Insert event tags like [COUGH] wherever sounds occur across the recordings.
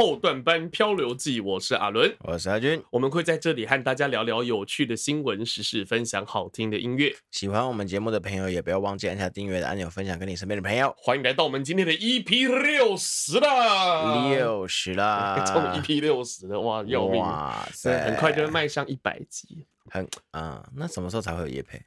后段班漂流记，我是阿伦，我是阿军，我们会在这里和大家聊聊有趣的新闻时事，分享好听的音乐。喜欢我们节目的朋友，也不要忘记按下订阅的按钮，分享给你身边的朋友。欢迎来到我们今天的 EP 六十啦，六十啦，[LAUGHS] 从 EP 六十的哇，要命！哇塞，很快就会迈向一百集。很啊、嗯，那什么时候才会有夜配？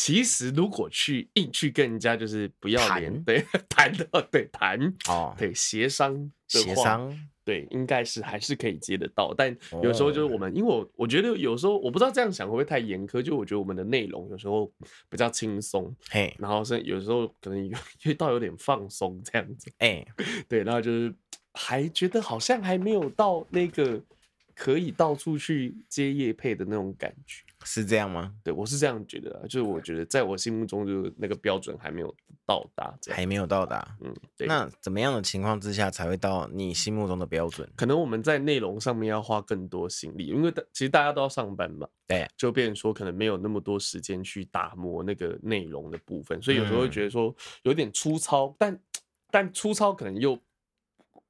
其实，如果去硬去跟人家就是不要脸，对 [LAUGHS] 谈的对谈哦，对协商协商，对应该是还是可以接得到。但有时候就是我们，因为我我觉得有时候我不知道这样想会不会太严苛，就我觉得我们的内容有时候比较轻松，嘿，然后是有时候可能有到有点放松这样子，哎，[LAUGHS] 对，然后就是还觉得好像还没有到那个可以到处去接业配的那种感觉。是这样吗？对，我是这样觉得，就是我觉得在我心目中，就是那个标准还没有到达，还没有到达。嗯，对。那怎么样的情况之下才会到你心目中的标准？可能我们在内容上面要花更多心力，因为其实大家都要上班嘛，对，就变成说可能没有那么多时间去打磨那个内容的部分，所以有时候会觉得说有点粗糙，但但粗糙可能又。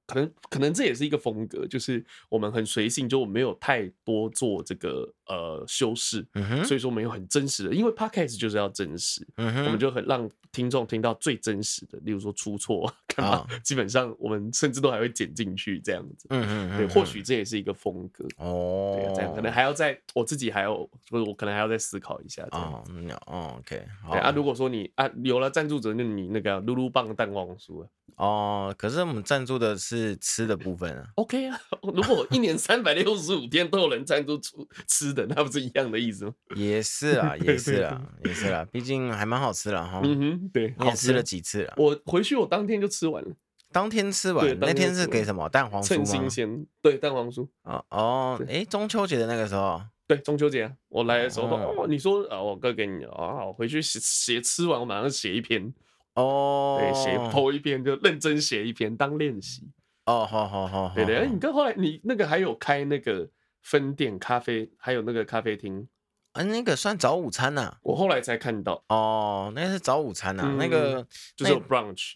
可能可能这也是一个风格，就是我们很随性，就我没有太多做这个呃修饰，嗯哼，所以说没有很真实的，因为 podcast 就是要真实，嗯哼，我们就很让听众听到最真实的，例如说出错干嘛，[LAUGHS] 基本上我们甚至都还会剪进去这样子，嗯哼，对，或许。这也是一个风格。哦，对，这样可能还要再我自己还要，就是我可能还要再思考一下，哦，哦，OK，对啊，如果说你啊有了赞助者，那你那个噜噜棒蛋黄酥啊。哦，可是我们赞助的是吃的部分啊。OK 啊，如果一年三百六十五天都有人赞助出吃的，那不是一样的意思吗？也是啊，也是啊，也是啊，毕竟还蛮好吃的哈。嗯哼，对，你也吃了几次了？我回去我当天就吃完了，当天吃完。那天是给什么？蛋黄酥吗？趁新鲜，对，蛋黄酥。哦哦，哎，中秋节的那个时候，对，中秋节我来的时候，哦，你说啊，我哥给你啊，我回去写写吃完，我马上写一篇。哦，对，写 po 一篇就认真写一篇当练习。哦，好好好，对对。你跟后来你那个还有开那个分店咖啡，还有那个咖啡厅，啊，那个算早午餐呐？我后来才看到。哦，那是早午餐呐，那个就是 brunch。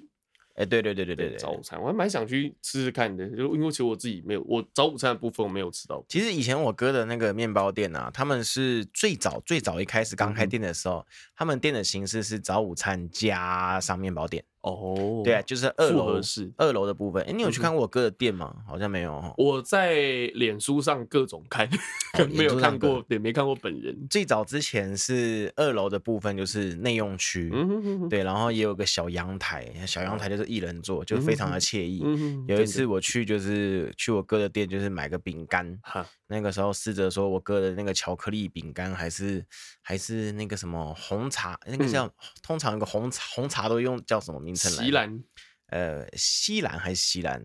哎，对对对对对对，早午餐我还蛮想去吃吃看的，就因为其实我自己没有，我早午餐的部分我没有吃到。其实以前我哥的那个面包店啊，他们是最早最早一开始刚开店的时候，嗯、他们店的形式是早午餐加上面包店。哦，对啊，就是二楼是二楼的部分。哎，你有去看过我哥的店吗？好像没有。我在脸书上各种看，[LAUGHS] 没有看过，对，没看过本人。最早之前是二楼的部分，就是内用区，对，然后也有个小阳台，小阳台就是一人座，就非常的惬意。有一次我去，就是去我哥的店，就是买个饼干，那个时候试着说我哥的那个巧克力饼干，还是还是那个什么红茶，那个叫通常一个红茶红茶都用叫什么名？称来？西兰，呃，锡兰还是锡兰？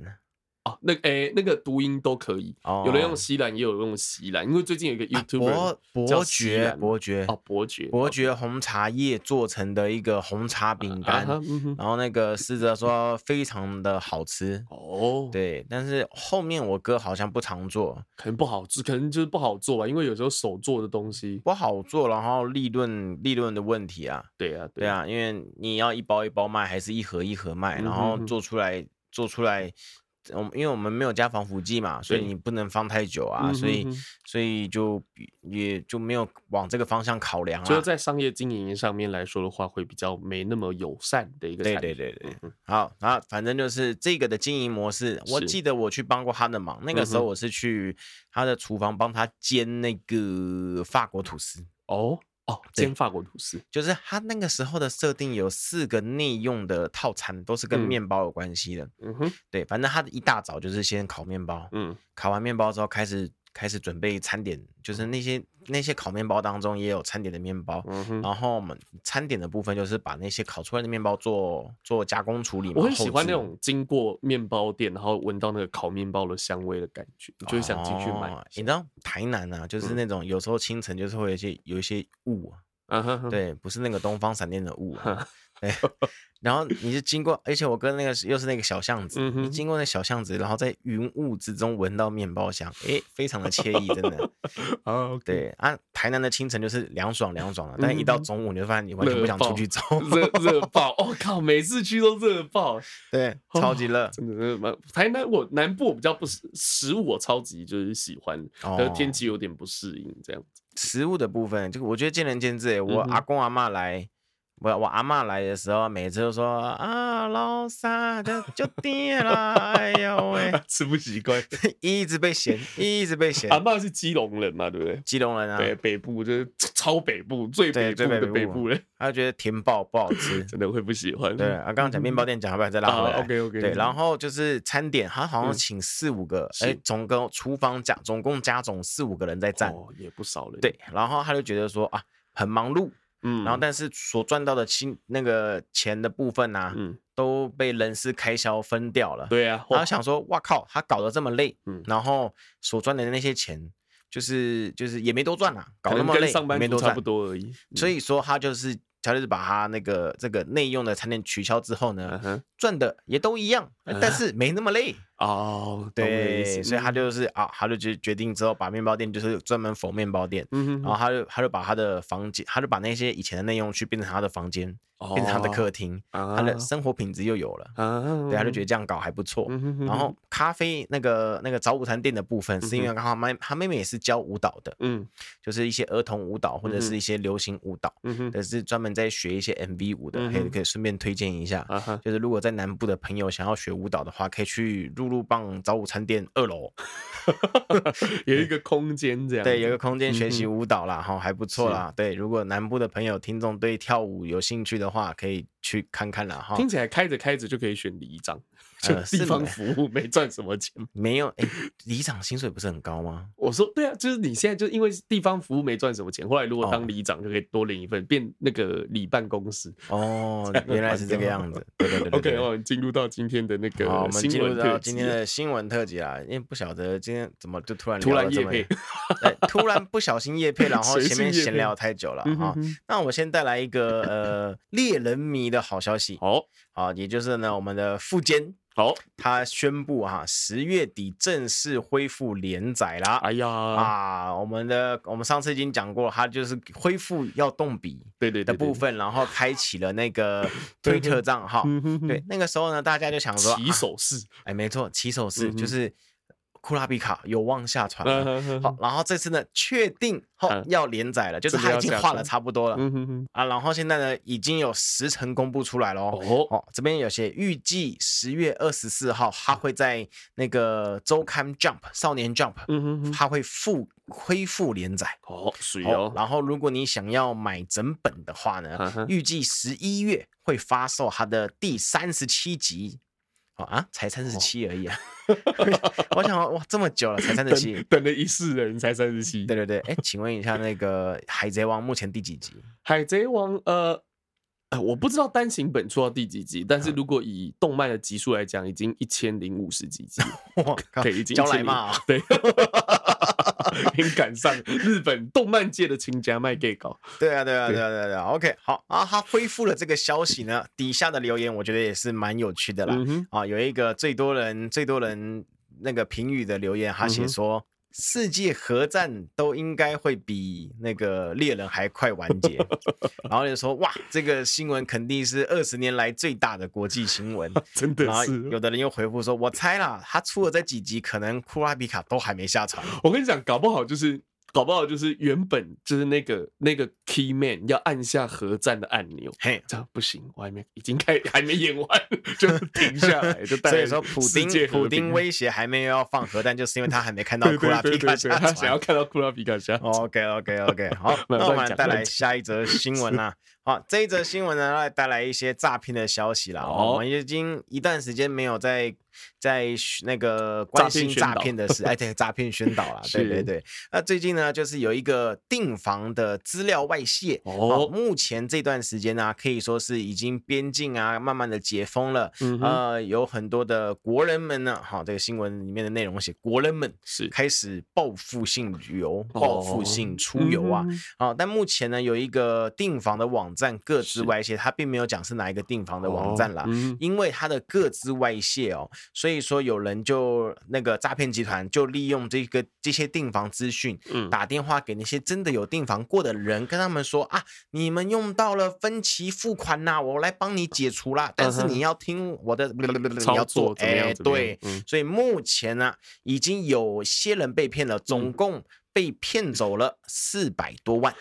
哦，那诶、欸，那个读音都可以，哦、有人用西兰，也有人用西兰，因为最近有一个 YouTuber、啊、伯伯爵伯爵哦，伯爵伯爵红茶叶做成的一个红茶饼干，啊嗯、然后那个试着说非常的好吃哦，对，但是后面我哥好像不常做，可能不好吃，可能就是不好做吧，因为有时候手做的东西。不好做，然后利润利润的问题啊，对啊，对。啊，因为你要一包一包卖，还是一盒一盒卖，然后做出来做出来。我们因为我们没有加防腐剂嘛，所以你不能放太久啊，所以所以就也就没有往这个方向考量啊。就在商业经营上面来说的话，会比较没那么友善的一个。对对对对，好，然后反正就是这个的经营模式，我记得我去帮过他的忙，那个时候我是去他的厨房帮他煎那个法国吐司哦。哦，煎法国吐司，就是他那个时候的设定有四个内用的套餐，都是跟面包有关系的。嗯哼，对，反正他的一大早就是先烤面包，嗯，烤完面包之后开始。开始准备餐点，就是那些那些烤面包当中也有餐点的面包，嗯、然后我们餐点的部分就是把那些烤出来的面包做做加工处理。我很喜欢那种经过面包店，然后闻到那个烤面包的香味的感觉，你就会想进去买。你知道台南啊，就是那种有时候清晨就是会有一些有一些雾啊。对，不是那个东方闪电的雾啊。对，[LAUGHS] 然后你就经过，而且我跟那个又是那个小巷子，你经过那小巷子，然后在云雾之中闻到面包香，哎，非常的惬意，真的。[LAUGHS] 啊，对啊，台南的清晨就是凉爽凉爽的，但一到中午你就发现你完全不想出去走，热热爆！我靠，每次去都热爆，[LAUGHS] 对，超级热，真的蛮。台南我南部我比较不食食物，我超级就是喜欢，但是天气有点不适应这样子。食物的部分，这个我觉得见仁见智。我阿公阿妈来。我我阿嬷来的时候，每次都说啊，老三就就爹啦，哎呦喂，[LAUGHS] 吃不习惯，[LAUGHS] 一直被嫌，一直被嫌。阿嬷是基隆人嘛，对不对？基隆人啊，对，北部就是 [LAUGHS] 超北部最北部的北部人，他就觉得甜爆不好吃，真的会不喜欢。对啊，刚刚讲面包店讲，要不要再拉回来？OK OK。对，然后就是餐点，他好像请四五个，哎，总共厨房加总共加总四五个人在站，哦，也不少了。对，然后他就觉得说啊，很忙碌。嗯，然后但是所赚到的薪那个钱的部分啊，嗯，都被人事开销分掉了。对啊，然后想说，哇靠，他搞得这么累，嗯，然后所赚的那些钱，就是就是也没多赚啊，搞那么累，上班没多差不多而已。嗯，所以说他就是。他就是把他那个这个内用的餐点取消之后呢，赚的也都一样，但是没那么累哦。对，所以他就是啊，他就决决定之后把面包店就是专门缝面包店，然后他就他就把他的房间，他就把那些以前的内用区变成他的房间，变成他的客厅，他的生活品质又有了。对，他就觉得这样搞还不错。然后咖啡那个那个早午餐店的部分，是因为刚好妹他妹妹也是教舞蹈的，嗯，就是一些儿童舞蹈或者是一些流行舞蹈，嗯，但是专门。在学一些 MV 舞的，可以可以顺便推荐一下。就是如果在南部的朋友想要学舞蹈的话，可以去露露棒早午餐店二楼，[LAUGHS] 有一个空间这样。对，有一个空间学习舞蹈啦，哈，还不错啦。对，如果南部的朋友听众对跳舞有兴趣的话，可以去看看了哈。听起来开着开着就可以选里长。就地方服务没赚什么钱，没有哎，里长薪水不是很高吗？我说对啊，就是你现在就因为地方服务没赚什么钱，后来如果当里长就可以多领一份，变那个里办公室哦，[LAUGHS] 原来是这个样子。对对对，OK，我们进入到今天的那个，我们进入到今天的新闻特辑啊，因为不晓得今天怎么就突然突然业配，突然不小心夜配，[LAUGHS] 然后前面闲聊太久了哈。那我先带来一个呃猎人迷的好消息，好，好，也就是呢我们的富坚。好，他宣布哈，十月底正式恢复连载啦。哎呀啊，我们的我们上次已经讲过，他就是恢复要动笔对对的部分，然后开启了那个 [LAUGHS] 推特账号。对，那个时候呢，大家就想说起手式，哎，没错，起手式就是。库拉比卡有望下船了，好，然后这次呢，确定后要连载了，就是他已经画了差不多了，啊，然后现在呢，已经有时程公布出来了哦，这边有些预计十月二十四号，他会在那个周刊 Jump 少年 Jump，他会复恢复连载哦，是哦，然后如果你想要买整本的话呢，预计十一月会发售它的第三十七集。哦啊，才三十七而已啊！[LAUGHS] 我想哇，这么久了才三十七，等了一世人才三十七。对对对，哎，请问一下，那个《海贼王》目前第几集？《海贼王》呃，我不知道单行本出到第几集，但是如果以动漫的集数来讲，已经一千零五十几集，[LAUGHS] 哇，已经交来嘛？对。[LAUGHS] 已经赶上日本动漫界的亲家卖给搞。[LAUGHS] 对啊，对啊，对啊，对啊，对啊。OK，好啊，他恢复了这个消息呢，底下的留言我觉得也是蛮有趣的啦。啊，有一个最多人、最多人那个评语的留言，他写说。嗯世界核战都应该会比那个猎人还快完结，[LAUGHS] 然后就说哇，这个新闻肯定是二十年来最大的国际新闻，[LAUGHS] 真的是。有的人又回复说，我猜啦，他出了这几集，可能库拉比卡都还没下场。我跟你讲，搞不好就是。搞不好就是原本就是那个那个 key man 要按下核战的按钮，嘿，这样不行，我还没已经开还没演完就停下来，就 [LAUGHS] 所以说普丁普丁威胁还没有要放核弹，就是因为他还没看到 [LAUGHS] 库拉皮卡下，他想要看到库拉皮卡下。OK OK OK，好，[LAUGHS] 那我们带来下一则新闻啦。好，这一则新闻呢，来带来一些诈骗的消息啦。哦，我们已经一段时间没有在。在那个关心诈骗的事，[LAUGHS] 哎，对，诈骗宣导了，对对对。那最近呢，就是有一个订房的资料外泄哦。目前这段时间呢，可以说是已经边境啊，慢慢的解封了。嗯，呃，有很多的国人们呢，哈，这个新闻里面的内容写国人们是开始报复性旅游、报复性出游啊。啊，但目前呢，有一个订房的网站各自外泄，它并没有讲是哪一个订房的网站啦，嗯因为它的各自外泄哦。所以说，有人就那个诈骗集团就利用这个这些订房资讯，嗯，打电话给那些真的有订房过的人，跟他们说啊，你们用到了分期付款呐，我来帮你解除啦。但是你要听我的，你要做，哎，对，所以目前呢，已经有些人被骗了，总共。被骗走了四百多万，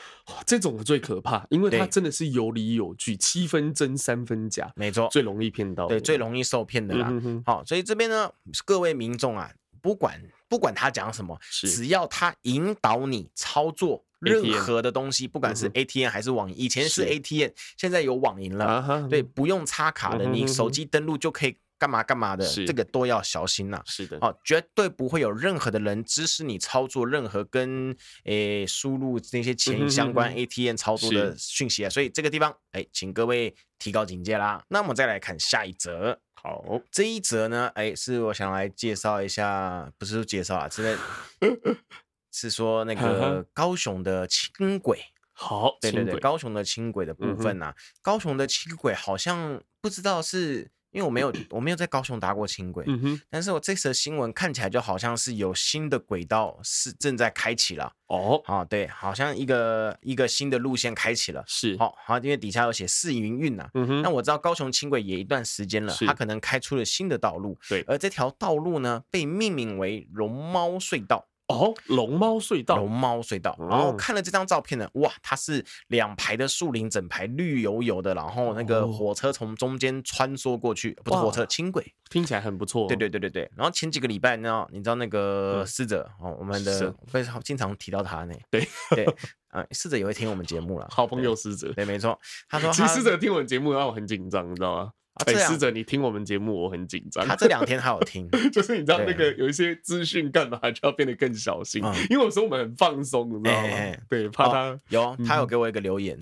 这种最可怕，因为他真的是有理有据，七分真三分假，没错，最容易骗到，对，最容易受骗的啦。好，所以这边呢，各位民众啊，不管不管他讲什么，只要他引导你操作任何的东西，不管是 ATM 还是网银，以前是 ATM，现在有网银了，对，不用插卡的，你手机登录就可以。干嘛干嘛的，这个都要小心呐。是的，哦，绝对不会有任何的人指使你操作任何跟诶输入那些钱相关 ATM 操作的讯息啊。所以这个地方，哎，请各位提高警戒啦。那我们再来看下一则。好，这一则呢，哎，是我想来介绍一下，不是介绍啊，是 [LAUGHS] 是说那个高雄的轻轨。好，对对对，高雄的轻轨的部分呐，高雄的轻轨好像不知道是。因为我没有，我没有在高雄搭过轻轨，嗯哼，但是我这则新闻看起来就好像是有新的轨道是正在开启了。哦，好，对，好像一个一个新的路线开启了，是，好好，因为底下有写试营运呐，嗯哼，那我知道高雄轻轨也一段时间了，它可能开出了新的道路，对，而这条道路呢被命名为龙猫隧道。哦，龙猫隧道，龙猫隧道。然后看了这张照片呢，哇，它是两排的树林，整排绿油油的，然后那个火车从中间穿梭过去，不是火车，轻轨，听起来很不错。对对对对对。然后前几个礼拜呢，你知道那个逝者哦，我们的非常经常提到他呢。对对，啊，逝者也会听我们节目了，好朋友逝者。对，没错。他 [LAUGHS] 说，其实逝者听我们节目让我很紧张，你知道吗？哎，试着你听我们节目，我很紧张。他这两天还有听，[LAUGHS] 就是你知道那个有一些资讯干嘛就要变得更小心，因为有时候我们很放松，你知道吗？对，怕他有他有给我一个留言，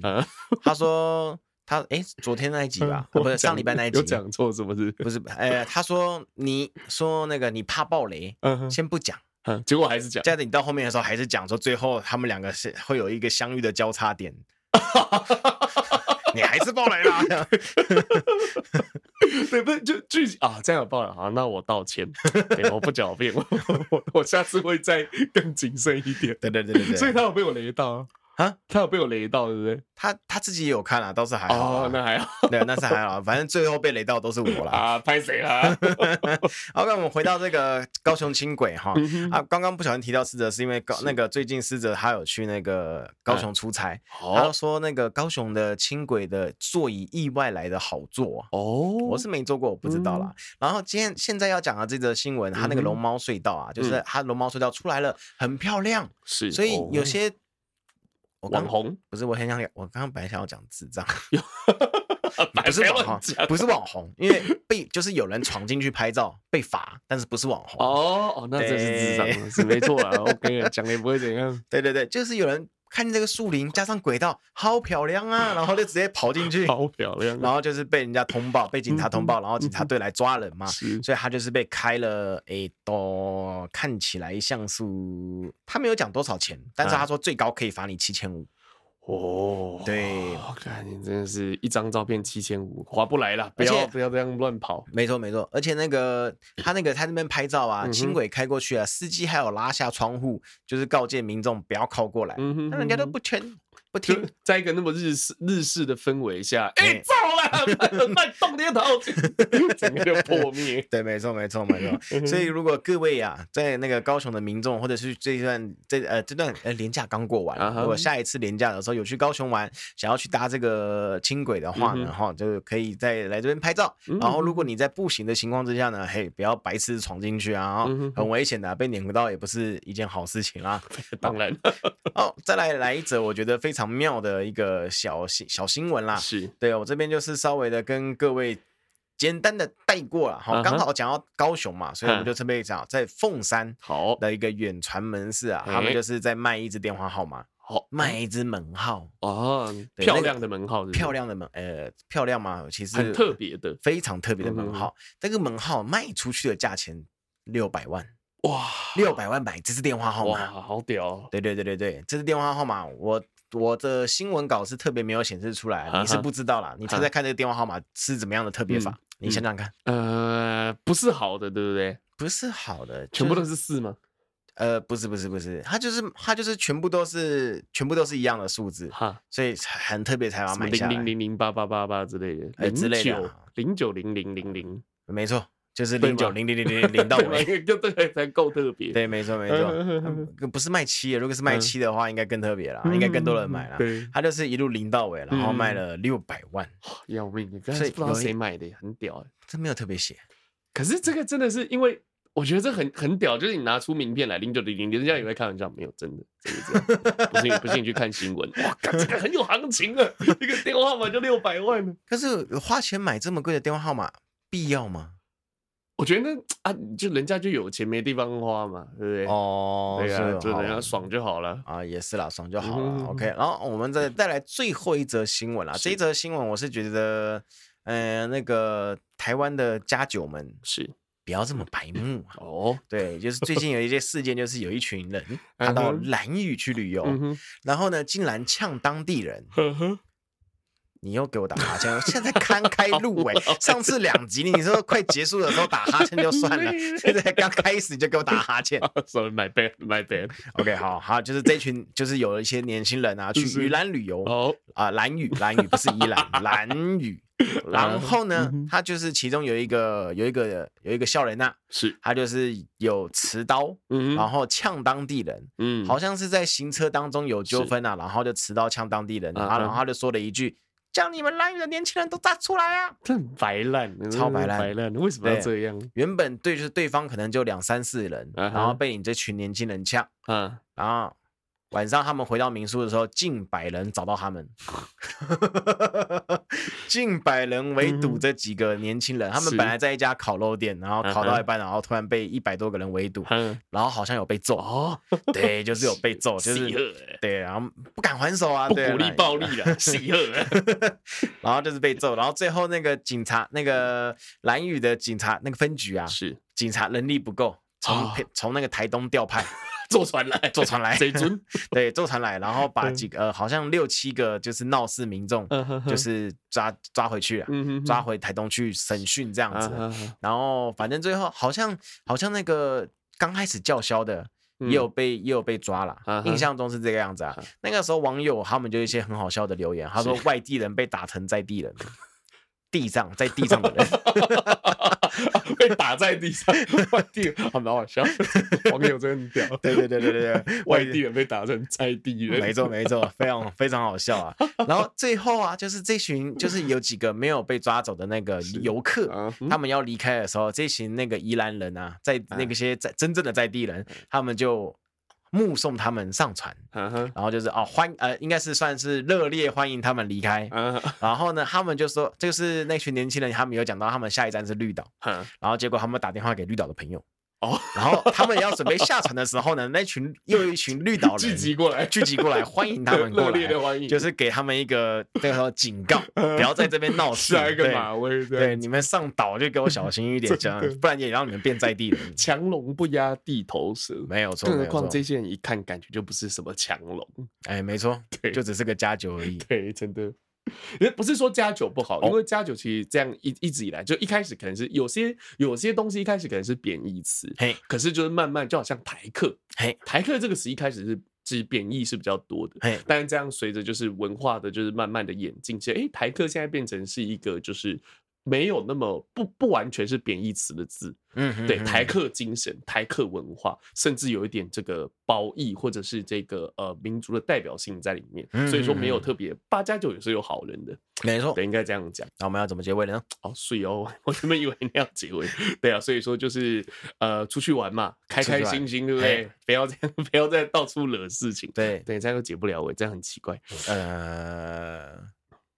他说他哎，昨天那一集吧，不是上礼拜那一集，有讲错是不是？不是，哎，他说你说那个你怕爆雷，先不讲，结果还是讲，接着你到后面的时候还是讲说最后他们两个是会有一个相遇的交叉点。[LAUGHS] 你还是爆雷了，[LAUGHS] 对，不是就剧啊，这样有爆雷好，那我道歉，对，我不狡辩，我我下次会再更谨慎一点，对对对对对，所以他有被我雷到。啊，他有被我雷到，对不对？他他自己也有看啊，倒是还好。哦，那还好。对，那是还好。反正最后被雷到都是我了。啊，拍谁了？[LAUGHS] 好，那我们回到这个高雄轻轨哈。啊，刚刚不小心提到思哲，是因为高那个最近思哲他有去那个高雄出差，他说那个高雄的轻轨的座椅意外来的好坐哦。我是没坐过，我不知道啦。然后今天现在要讲的这则新闻，他那个龙猫隧道啊，就是他龙猫隧道出来了，很漂亮。是，所以有些。网红不是，我很想讲，我刚刚本来想要讲智障，[LAUGHS] 不是网红，不是网红，因为被就是有人闯进去拍照被罚，但是不是网红哦哦，那这是智障，是没错啊，OK，讲的也不会怎样，[LAUGHS] 对对对，就是有人。看见这个树林加上轨道，好漂亮啊！[LAUGHS] 然后就直接跑进去，好漂亮。然后就是被人家通报，被警察通报，然后警察队来抓人嘛。所以他就是被开了，诶，都看起来像是他没有讲多少钱，但是他说最高可以罚你七千五。哦，对，我看你真的是一张照片七千五，划不来了，不要不要这样乱跑。没错没错，而且那个他那个他那边拍照啊，轻轨开过去啊，司机还有拉下窗户，就是告诫民众不要靠过来，那人家都不听。不听，在一个那么日式日式的氛围下，哎，糟了，[LAUGHS] 卖动电头，整个就破灭。[LAUGHS] 对，没错，没错，没错。所以，如果各位啊，在那个高雄的民众，或者是这一段这呃这段呃年假刚过完，如果下一次年假的时候有去高雄玩，想要去搭这个轻轨的话呢，哈，就可以再来这边拍照。然后，如果你在步行的情况之下呢，嘿，不要白痴闯进去啊，很危险的，被碾到也不是一件好事情啊。[LAUGHS] 当然，哦，再来来一则，我觉得非常。常妙的一个小新小新闻啦。是对，我这边就是稍微的跟各位简单的带过了，好，刚好讲到高雄嘛，所以我们就特别讲在凤山好的一个远传门市啊，他们就是在卖一支电话号码。好，卖一支门号哦，漂亮的门号，漂亮的门，呃，漂亮吗？其实很特别的，非常特别的门号。这个门号卖出去的价钱六百万，哇，六百万买这支电话号码，好屌！对对对对对，这支电话号码，我我的新闻稿是特别没有显示出来，你是不知道啦。你猜猜看，这个电话号码是怎么样的特别法？你想想看，呃，不是好的，对不对？不是好的，全部都是四吗？呃，不是不是不是，它就是它就是全部都是全部都是一样的数字，哈，所以很特别才要买下来，零零零零八八八八之类的，哎之类的，零九零零零零，没错，就是零九零零零零零到尾，就对才够特别，对，没错没错，不是卖七，如果是卖七的话，应该更特别了，应该更多人买了，对，它就是一路零到尾，然后卖了六百万，要命，你不知道谁买的，很屌哎，这没有特别写，可是这个真的是因为。我觉得这很很屌，就是你拿出名片来零九零零，人家也会开玩笑，没有真的，真的这样，不信不信你去看新闻，哇，这个很有行情啊，一个电话号码就六百万，可是花钱买这么贵的电话号码必要吗？我觉得啊，就人家就有钱没地方花嘛，对不对？哦，对啊，就人家爽就好了啊，也是啦，爽就好了。OK，然后我们再带来最后一则新闻啦，这一则新闻我是觉得，呃，那个台湾的家酒们是。不要这么白目哦！[LAUGHS] 对，就是最近有一些事件，就是有一群人他到兰屿去旅游，然后呢，竟然呛当地人。你又给我打哈欠，现在堪开路 [LAUGHS] 哎！上次两集你说快结束的时候打哈欠就算了，[LAUGHS] 现在刚开始你就给我打哈欠。[LAUGHS] Sorry, my bad, my bad. OK，好好，就是这群就是有一些年轻人啊，去宜兰旅游哦啊，兰屿，兰屿不是宜兰，兰屿。然后呢，他就是其中有一个有一个有一个笑人呐，是他就是有持刀，然后呛当地人，嗯，好像是在行车当中有纠纷啊，然后就持刀呛当地人，然后然后他就说了一句。叫你们蓝屿的年轻人都站出来啊！这很白烂，超白烂，白烂！为什么要这样？原本对，就是对方可能就两三四人，然后被你这群年轻人呛，嗯，然后。晚上他们回到民宿的时候，近百人找到他们，[LAUGHS] 近百人围堵这几个年轻人。他们本来在一家烤肉店，然后烤到一半，然后突然被一百多个人围堵，然后好像有被揍。哦，对，就是有被揍，[LAUGHS] 就是对，然后不敢还手啊，不鼓励暴力了，喜恶。[LAUGHS] 然后就是被揍，然后最后那个警察，那个蓝宇的警察那个分局啊，是。警察能力不够，从从那个台东调派。[LAUGHS] 坐船来，坐船来，贼尊，[LAUGHS] 对，坐船来，然后把几个呃，好像六七个就是闹事民众，就是抓抓回去了，抓回台东去审讯这样子。然后反正最后好像好像那个刚开始叫嚣的也有被也有被抓了，印象中是这个样子啊。那个时候网友他们就一些很好笑的留言，他说外地人被打成在地人。地上，在地上的人 [LAUGHS] [LAUGHS] 被打在地上，外地人还蛮好笑，[LAUGHS] 网友真的很屌。对对对对对，[LAUGHS] 外地人被打成在地人，没错没错，非常非常好笑啊。然后最后啊，就是这群就是有几个没有被抓走的那个游客，他们要离开的时候，这群那个宜兰人啊，在那个些在真正的在地人，他们就。目送他们上船，然后就是哦欢呃，应该是算是热烈欢迎他们离开。然后呢，他们就说，就是那群年轻人，他们有讲到他们下一站是绿岛，然后结果他们打电话给绿岛的朋友。哦，[LAUGHS] 然后他们要准备下船的时候呢，那群又一群绿岛人 [LAUGHS] 聚集过来，聚集过来欢迎他们过来，[LAUGHS] 就是给他们一个那个警告，不要在这边闹事，下一个马威，对，你们上岛就给我小心一点，这样，不然也让你们变在地人。强龙不压地头蛇，没有错。更何况这些人一看感觉就不是什么强龙，哎，没错，对。就只是个家酒而已。对，真的。也不是说加酒不好，因为加酒其实这样一一直以来，就一开始可能是有些有些东西一开始可能是贬义词，嘿，可是就是慢慢就好像台客，嘿，台客这个词一开始是是贬义是比较多的，嘿，但是这样随着就是文化的就是慢慢的演进，其实哎，台客现在变成是一个就是没有那么不不完全是贬义词的字。嗯，对，台客精神、台客文化，甚至有一点这个褒义或者是这个呃民族的代表性在里面，所以说没有特别八加九也是有好人的，没错，对，应该这样讲。那我们要怎么结尾呢？哦，水哦，我原本以为你要结尾，对啊，所以说就是呃出去玩嘛，开开心心，对不对？不要这样，[LAUGHS] 不要再到处惹事情，对对，这样又结不了尾，这样很奇怪。呃，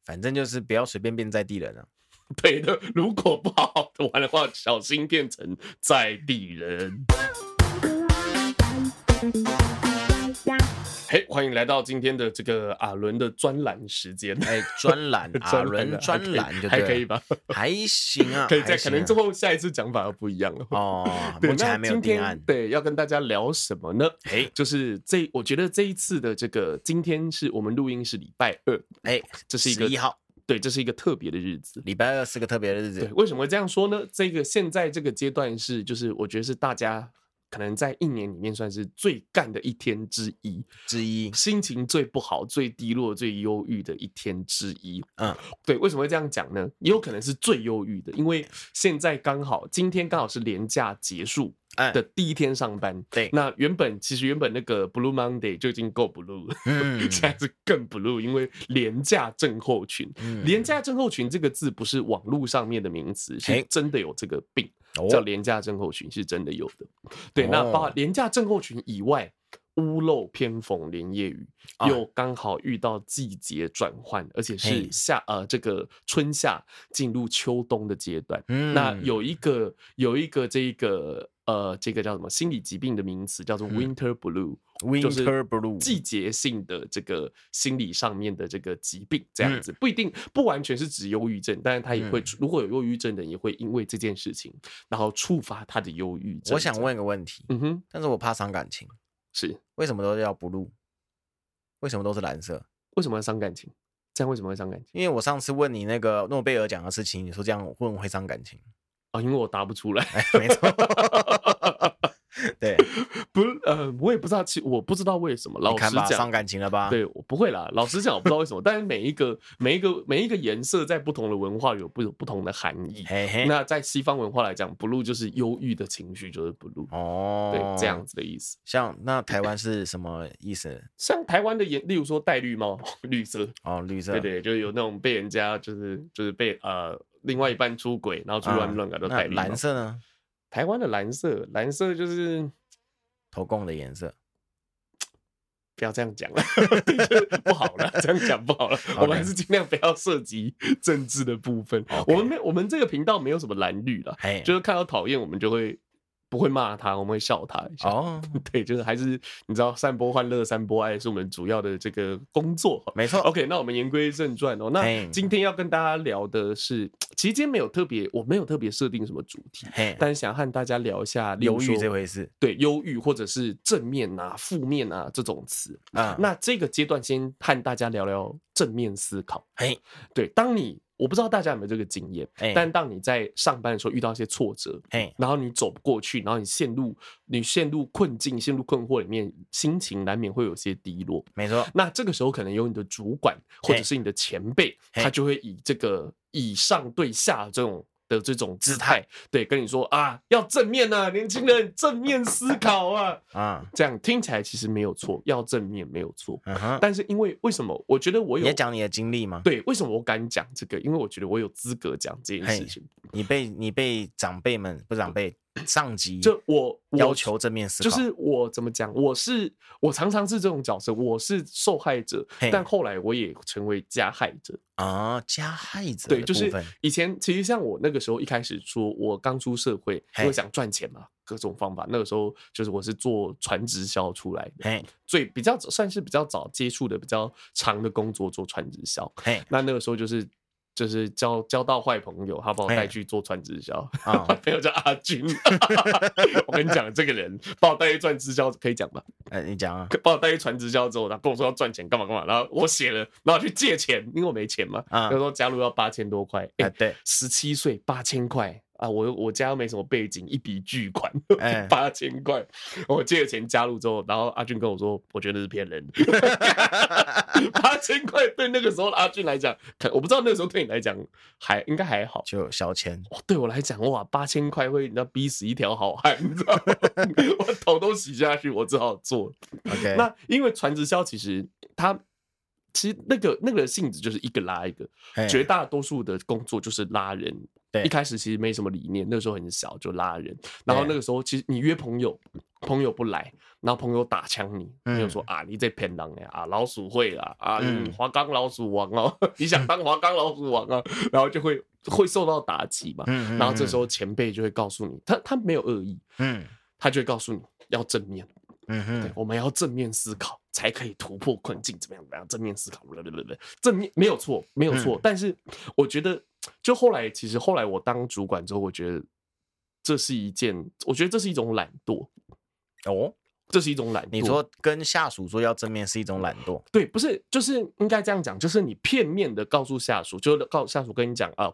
反正就是不要随便变在地人啊。[LAUGHS] 对的，如果不好好的玩的话，小心变成在地人。嘿，欢迎来到今天的这个阿伦的专栏时间。哎，专栏，[LAUGHS] 阿伦专栏就还可以吧？还行啊，[LAUGHS] 可以再可能之后下一次讲法又不一样了哦。目前还没有定案。对，要跟大家聊什么呢？哎，就是这，我觉得这一次的这个今天是我们录音是礼拜二，哎，这是一个一号。对，这是一个特别的日子，礼拜二是个特别的日子。对，为什么会这样说呢？这个现在这个阶段是，就是我觉得是大家可能在一年里面算是最干的一天之一之一，心情最不好、最低落、最忧郁的一天之一。嗯，对，为什么会这样讲呢？也有可能是最忧郁的，因为现在刚好今天刚好是连假结束。的第一天上班，对，那原本其实原本那个 Blue Monday 就已经够 blue [LAUGHS] 现在是更 blue，因为廉价症候群，嗯，连假症候群这个字不是网络上面的名词，是真的有这个病，叫廉价症候群，是真的有的。对，那包括廉价症候群以外，屋漏偏逢连夜雨，又刚好遇到季节转换，而且是夏呃这个春夏进入秋冬的阶段，嗯，那有一个有一个这个。呃，这个叫什么心理疾病的名词叫做 Winter Blue，Winter Blue，季节性的这个心理上面的这个疾病，这样子。不一定不完全是指忧郁症，但是他也会如果有忧郁症的人也会因为这件事情，然后触发他的忧郁症。我想问一个问题，嗯哼，但是我怕伤感情，是为什么都要 Blue？为什么都是蓝色？为什么要伤感情？这样为什么会伤感情？因为我上次问你那个诺贝尔奖的事情，你说这样问会伤感情。因为我答不出来，没错，呃，我也不知道，其我不知道为什么。老实讲，伤感情了吧？对，我不会啦。老实讲，我不知道为什么。但是每一个、每一个、每一个颜色，在不同的文化有不有不同的含义。嘿嘿，那在西方文化来讲，blue 就是忧郁的情绪，就是 blue。哦，对，这样子的意思。像那台湾是什么意思？[LAUGHS] 像台湾的颜，例如说戴绿帽，[LAUGHS] 绿色。哦，绿色。对对，就有那种被人家就是就是被呃。另外一半出轨，然后出去乱乱搞都戴绿帽。蓝色呢？台湾的蓝色，蓝色就是投共的颜色。不要这样讲了，[LAUGHS] 不好了，这样讲不好了。Okay. 我们还是尽量不要涉及政治的部分。Okay. 我们没，我们这个频道没有什么蓝绿了，Hey. 就是看到讨厌我们就会。不会骂他，我们会笑他一下。哦，[LAUGHS] 对，就是还是你知道，散播欢乐、散播爱是我们主要的这个工作。没错。OK，那我们言归正传哦。那今天要跟大家聊的是，[TSK] 其实今天没有特别，我没有特别设定什么主题，但是想和大家聊一下忧郁这回事。对，忧郁或者是正面啊、负面啊这种词啊。那这个阶段先和大家聊聊正面思考。哎，对，当你。我不知道大家有没有这个经验，欸、但当你在上班的时候遇到一些挫折，哎、然后你走不过去，然后你陷入你陷入困境、陷入困惑里面，心情难免会有些低落。没错，那这个时候可能有你的主管或者是你的前辈，欸、他就会以这个以上对下这种。的这种姿态，对，跟你说啊，要正面啊，年轻人正面思考啊，[LAUGHS] 啊，这样听起来其实没有错，要正面没有错，嗯，但是因为为什么？我觉得我有，你讲你的经历吗？对，为什么我敢讲这个？因为我觉得我有资格讲这件事情。你被你被长辈们不长辈。上级就我要求正面思考，就是我怎么讲？我是我常常是这种角色，我是受害者，但后来我也成为加害者啊！加害者对，就是以前其实像我那个时候一开始说，我刚出社会，我想赚钱嘛，各种方法。那个时候就是我是做传直销出来的，最比较算是比较早接触的比较长的工作，做传直销。那那个时候就是。就是交交到坏朋友，他把我带去做传直销。啊，[LAUGHS] 朋友叫阿军，[LAUGHS] 我跟你讲，这个人把我带去传直销，可以讲吧？哎，你讲啊。把我带去传直销之后，他跟我说要赚钱，干嘛干嘛。然后我写了，然后去借钱，因为我没钱嘛。啊，他说加入要八千多块。哎，对，十七岁八千块，啊，我我家又没什么背景，一笔巨款 [LAUGHS] 八千块，我借了钱加入之后，然后阿俊跟我说，我觉得是骗人的，[LAUGHS] 八千块对那个时候的阿俊来讲，我不知道那个时候对你来讲还应该还好，就小钱。哇，对我来讲哇，八千块会你知道逼死一条好汉，你知道吗？[LAUGHS] 我头都洗下去，我只好做。OK，那因为传直销其实它。其实那个那个性质就是一个拉一个，绝大多数的工作就是拉人。对，一开始其实没什么理念，那个时候很小就拉人。然后那个时候其实你约朋友，朋友不来，然后朋友打枪你，朋友说啊，你在骗人呀，啊老鼠会啦，啊华冈老鼠王哦，[LAUGHS] 你想当华冈老鼠王啊，然后就会会受到打击嘛。然后这时候前辈就会告诉你，他他没有恶意，嗯，他就会告诉你要正面。嗯哼，我们要正面思考，才可以突破困境。怎么样？怎么样？正面思考，对对对对，正面没有错，没有错。嗯、但是我觉得，就后来，其实后来我当主管之后，我觉得这是一件，我觉得这是一种懒惰。哦，这是一种懒惰。你说跟下属说要正面是一种懒惰？对，不是，就是应该这样讲，就是你片面的告诉下属，就告诉下属跟你讲啊，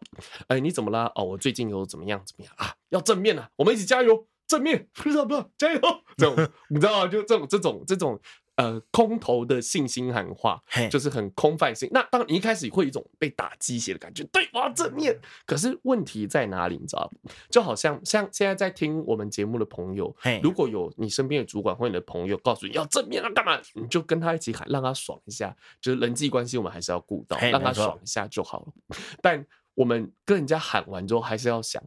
哎，你怎么啦？哦，我最近有怎么样怎么样啊？要正面啊，我们一起加油。正面 [LAUGHS] 不知道不知道，加油！这种你知道吗？就这种这种这种呃空头的信心喊话，就是很空泛性。那当你一开始会有一种被打鸡血的感觉，对，我要正面。可是问题在哪里？你知道吗？就好像像现在在听我们节目的朋友，如果有你身边的主管或你的朋友告诉你要正面，那干嘛？你就跟他一起喊，让他爽一下。就是人际关系，我们还是要顾到，让他爽一下就好了。[LAUGHS] 但我们跟人家喊完之后，还是要想。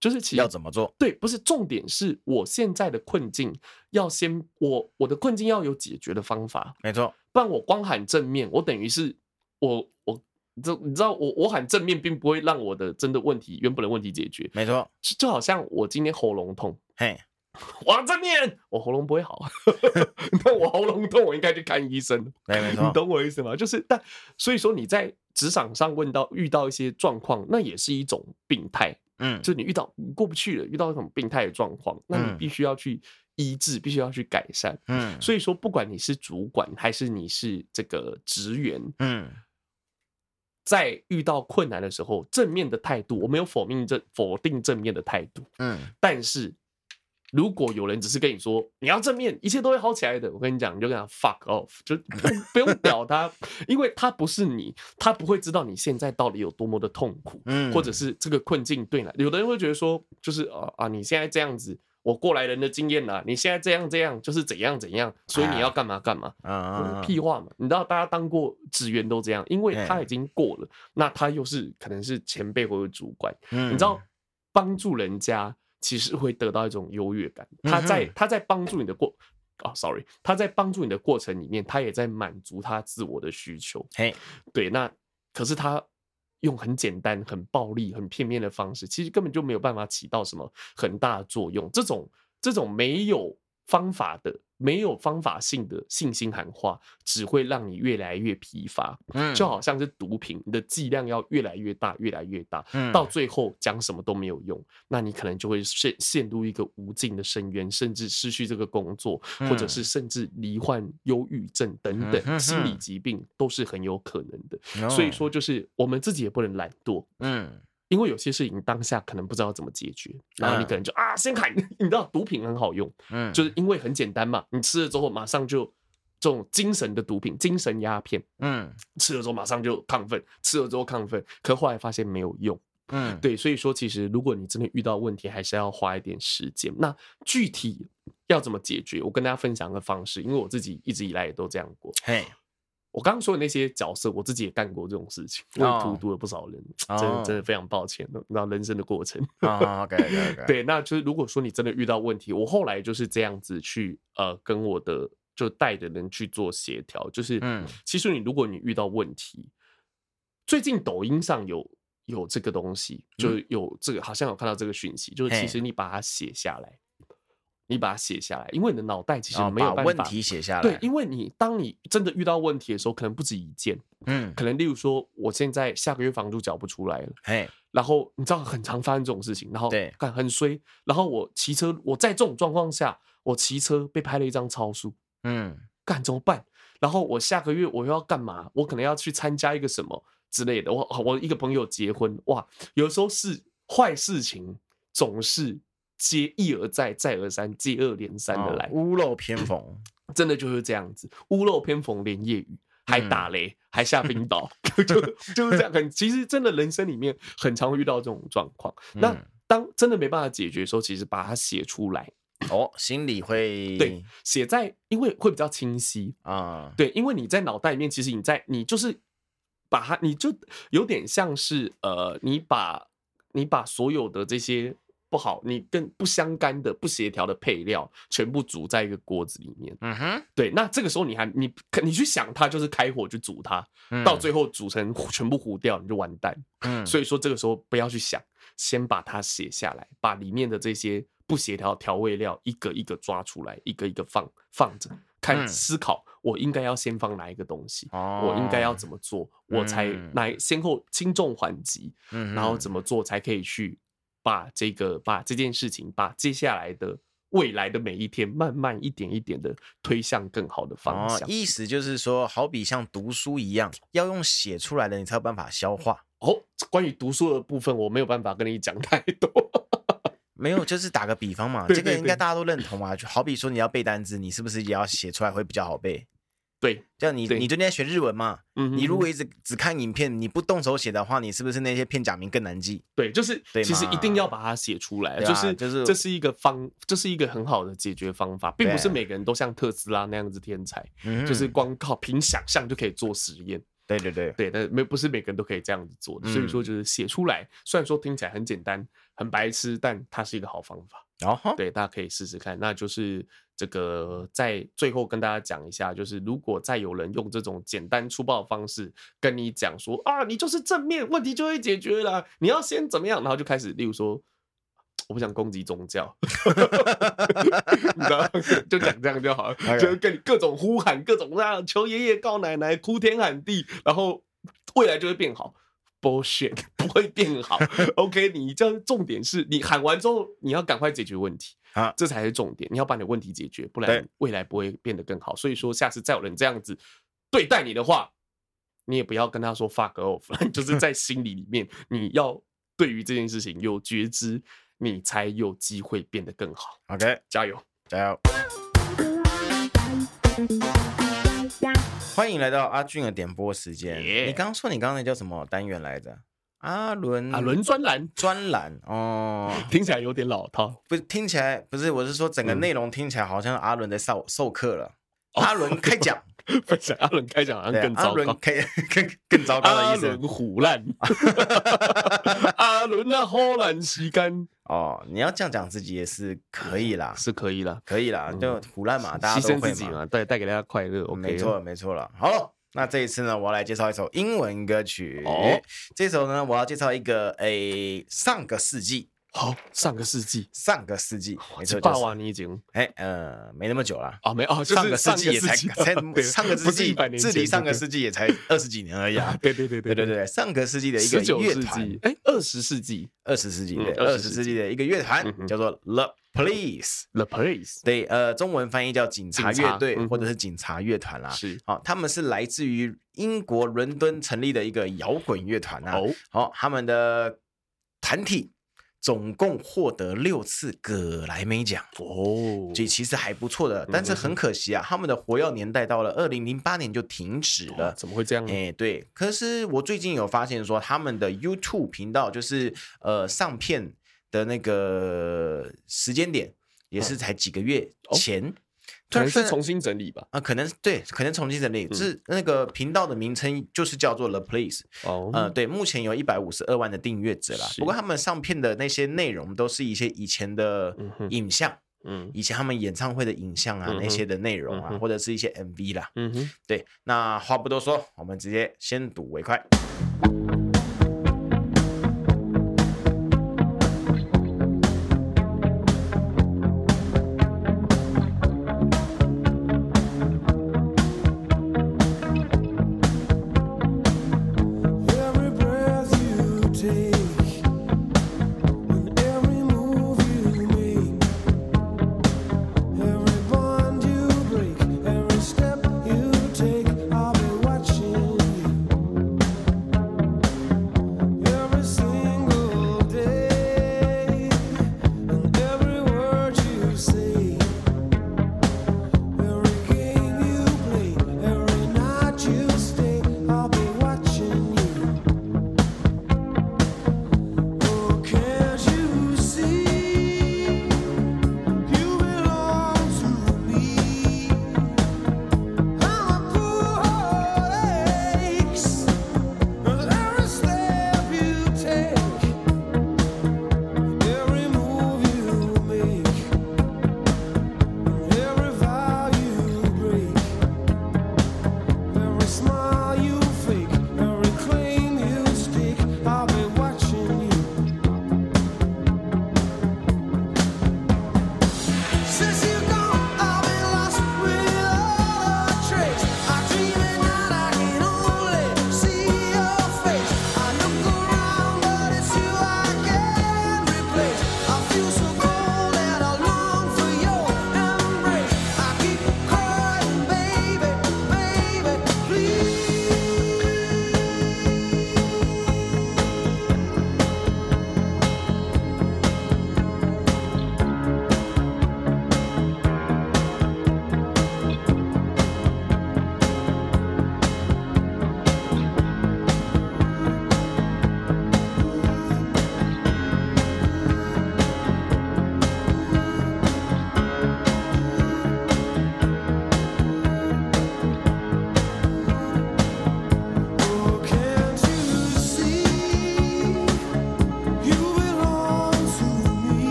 就是其实要怎么做？对，不是重点，是我现在的困境要先我我的困境要有解决的方法，没错。不然我光喊正面，我等于是我我这你知道我我喊正面，并不会让我的真的问题原本的问题解决，没错。就好像我今天喉咙痛，嘿，我要正面，我喉咙不会好，[LAUGHS] 那我喉咙痛，我应该去看医生，没错。你懂我意思吗？就是但所以说你在职场上问到遇到一些状况，那也是一种病态。嗯，就你遇到你过不去了，遇到一种病态的状况，那你必须要去医治，必须要去改善。嗯，所以说，不管你是主管还是你是这个职员，嗯，在遇到困难的时候，正面的态度，我没有否定正否定正面的态度，嗯，但是。如果有人只是跟你说你要正面，一切都会好起来的，我跟你讲，你就跟他 fuck off，就 [LAUGHS] 不用屌他，因为他不是你，他不会知道你现在到底有多么的痛苦，嗯，或者是这个困境对呢？有的人会觉得说，就是啊啊，你现在这样子，我过来人的经验呐，你现在这样这样，就是怎样怎样，所以你要干嘛干嘛，啊，屁话嘛，你知道大家当过职员都这样，因为他已经过了，那他又是可能是前辈或者主管，你知道帮助人家。其实会得到一种优越感。他在他在帮助你的过啊，sorry，他在帮助你的过程里面，他也在满足他自我的需求。嘿，对，那可是他用很简单、很暴力、很片面的方式，其实根本就没有办法起到什么很大的作用。这种这种没有方法的。没有方法性的信心喊话，只会让你越来越疲乏。嗯，就好像是毒品，你的剂量要越来越大，越来越大，嗯，到最后讲什么都没有用，那你可能就会陷陷入一个无尽的深渊，甚至失去这个工作，或者是甚至罹患忧郁症等等心理疾病都是很有可能的。所以说，就是我们自己也不能懒惰。嗯。因为有些事情当下可能不知道怎么解决，然后你可能就啊，先喊，[LAUGHS] 你知道毒品很好用，嗯，就是因为很简单嘛，你吃了之后马上就这种精神的毒品，精神鸦片，嗯，吃了之后马上就亢奋，吃了之后亢奋，可后来发现没有用，嗯，对，所以说其实如果你真的遇到问题，还是要花一点时间。那具体要怎么解决？我跟大家分享个方式，因为我自己一直以来也都这样过，嘿。我刚刚说的那些角色，我自己也干过这种事情，我也荼毒了不少人，真的真的非常抱歉，你知道人生的过程。[LAUGHS] OK OK，对，那就是如果说你真的遇到问题，我后来就是这样子去呃跟我的就带的人去做协调，就是嗯，其实你如果你遇到问题，最近抖音上有有这个东西，就有这个好像有看到这个讯息，就是其实你把它写下来。你把它写下来，因为你的脑袋其实没有办法把问题写下来。对，因为你当你真的遇到问题的时候，可能不止一件。嗯，可能例如说，我现在下个月房租缴不出来了，哎，然后你知道很常发生这种事情，然后对，看很衰，然后我骑车，我在这种状况下，我骑车被拍了一张超速，嗯，干怎么办？然后我下个月我又要干嘛？我可能要去参加一个什么之类的。我我一个朋友结婚，哇，有时候是坏事情。总是接一而再，再而三，接二连三的来，屋漏偏逢，真的就是这样子，屋漏偏逢连夜雨，还打雷，嗯、还下冰雹，[LAUGHS] 就就是这样。很其实真的人生里面很常会遇到这种状况。嗯、那当真的没办法解决的时候，其实把它写出来。哦，心里会对写在，因为会比较清晰啊。对，因为你在脑袋里面，其实你在你就是把它，你就有点像是呃，你把你把所有的这些不好、你跟不相干的、不协调的配料全部煮在一个锅子里面。嗯哼，对。那这个时候你还你你去想它，就是开火去煮它，嗯、到最后煮成全部糊掉，你就完蛋。嗯，所以说这个时候不要去想，先把它写下来，把里面的这些。不协调调味料一个一个抓出来，一个一个放放着，看思考，我应该要先放哪一个东西，哦、我应该要怎么做，嗯、我才来先后轻重缓急，嗯、然后怎么做才可以去把这个把这件事情，把接下来的未来的每一天，慢慢一点一点的推向更好的方向。哦、意思就是说，好比像读书一样，要用写出来的，你才有办法消化。哦，关于读书的部分，我没有办法跟你讲太多。[LAUGHS] 没有，就是打个比方嘛，对对对，这个应该大家都认同啊。就好比说你要背单词，你是不是也要写出来会比较好背？对，像你，对你最近在学日文嘛，嗯，你如果一直只看影片，你不动手写的话，你是不是那些片假名更难记？对，就是，吗其实一定要把它写出来，就是，就是，这是一个方，这是一个很好的解决方法，并不是每个人都像特斯拉那样子天才，对就是光靠凭想象就可以做实验。对对对对，但没不是每个人都可以这样子做的，所以说就是写出来，虽然说听起来很简单、很白痴，但它是一个好方法。然后对，大家可以试试看。那就是这个在最后跟大家讲一下，就是如果再有人用这种简单粗暴的方式跟你讲说啊，你就是正面，问题就会解决了，你要先怎么样，然后就开始，例如说。我不想攻击宗教，[LAUGHS] 你知道，就讲这样就好了.就是跟你各种呼喊，各种那样求爷爷告奶奶，哭天喊地，然后未来就会变好。Bullshit，不会变好。OK，你这重点是你喊完之后，你要赶快解决问题啊，这才是重点。你要把你的问题解决，不然未来不会变得更好。所以说，下次再有人这样子对待你的话，你也不要跟他说 fuck off，[LAUGHS] 就是在心里里面，你要对于这件事情有觉知。你才有机会变得更好。OK，加油，加油！欢迎来到阿俊的点播时间。你刚刚说你刚刚那叫什么单元来着？阿伦，阿伦专栏，专栏哦，[LAUGHS] 听起来有点老套。不是，听起来不是，我是说整个内容听起来好像阿伦在授授课了。嗯、阿伦开讲。[LAUGHS] 分享阿伦开讲好像更糟糕，更 [LAUGHS] 更糟糕的意思。阿伦唬烂，阿伦那唬烂时间哦，你要这样讲自己也是可以啦，是可以啦，可以啦，就唬烂嘛，大家都会嘛，带带给大家快乐。没错，没错了。好，那这一次呢，我要来介绍一首英文歌曲。哦，这首呢，我要介绍一个诶，上个世纪。好，上个世纪，上个世纪，没错，霸王你已经，哎，呃，没那么久了哦，没哦，上个世纪也才 [LAUGHS] 才上个世纪，距离上个世纪也才二十几年而已啊，[LAUGHS] 对对对对对对，上个世纪的一个乐团，哎，二十世纪，二十世纪对，二十世纪的一个乐团叫做 The Police，The Police，对，呃，中文翻译叫警察乐队或者是警察乐团啦，是，好，他们是来自于英国伦敦成立的一个摇滚乐团啊，好，他们的团体。总共获得六次葛莱美奖。哦，这其实还不错的，但是很可惜啊，他们的活跃年代到了二零零八年就停止了。怎么会这样呢？哎，对，可是我最近有发现说，他们的 YouTube 频道就是呃上片的那个时间点也是才几个月前。可能是重新整理吧，啊、呃，可能对，可能重新整理，嗯、是那个频道的名称就是叫做 The Police 哦，呃，对，目前有一百五十二万的订阅者啦。不过他们上片的那些内容都是一些以前的影像，嗯，以前他们演唱会的影像啊，嗯、那些的内容啊，嗯、或者是一些 MV 啦，嗯哼，对，那话不多说，我们直接先睹为快。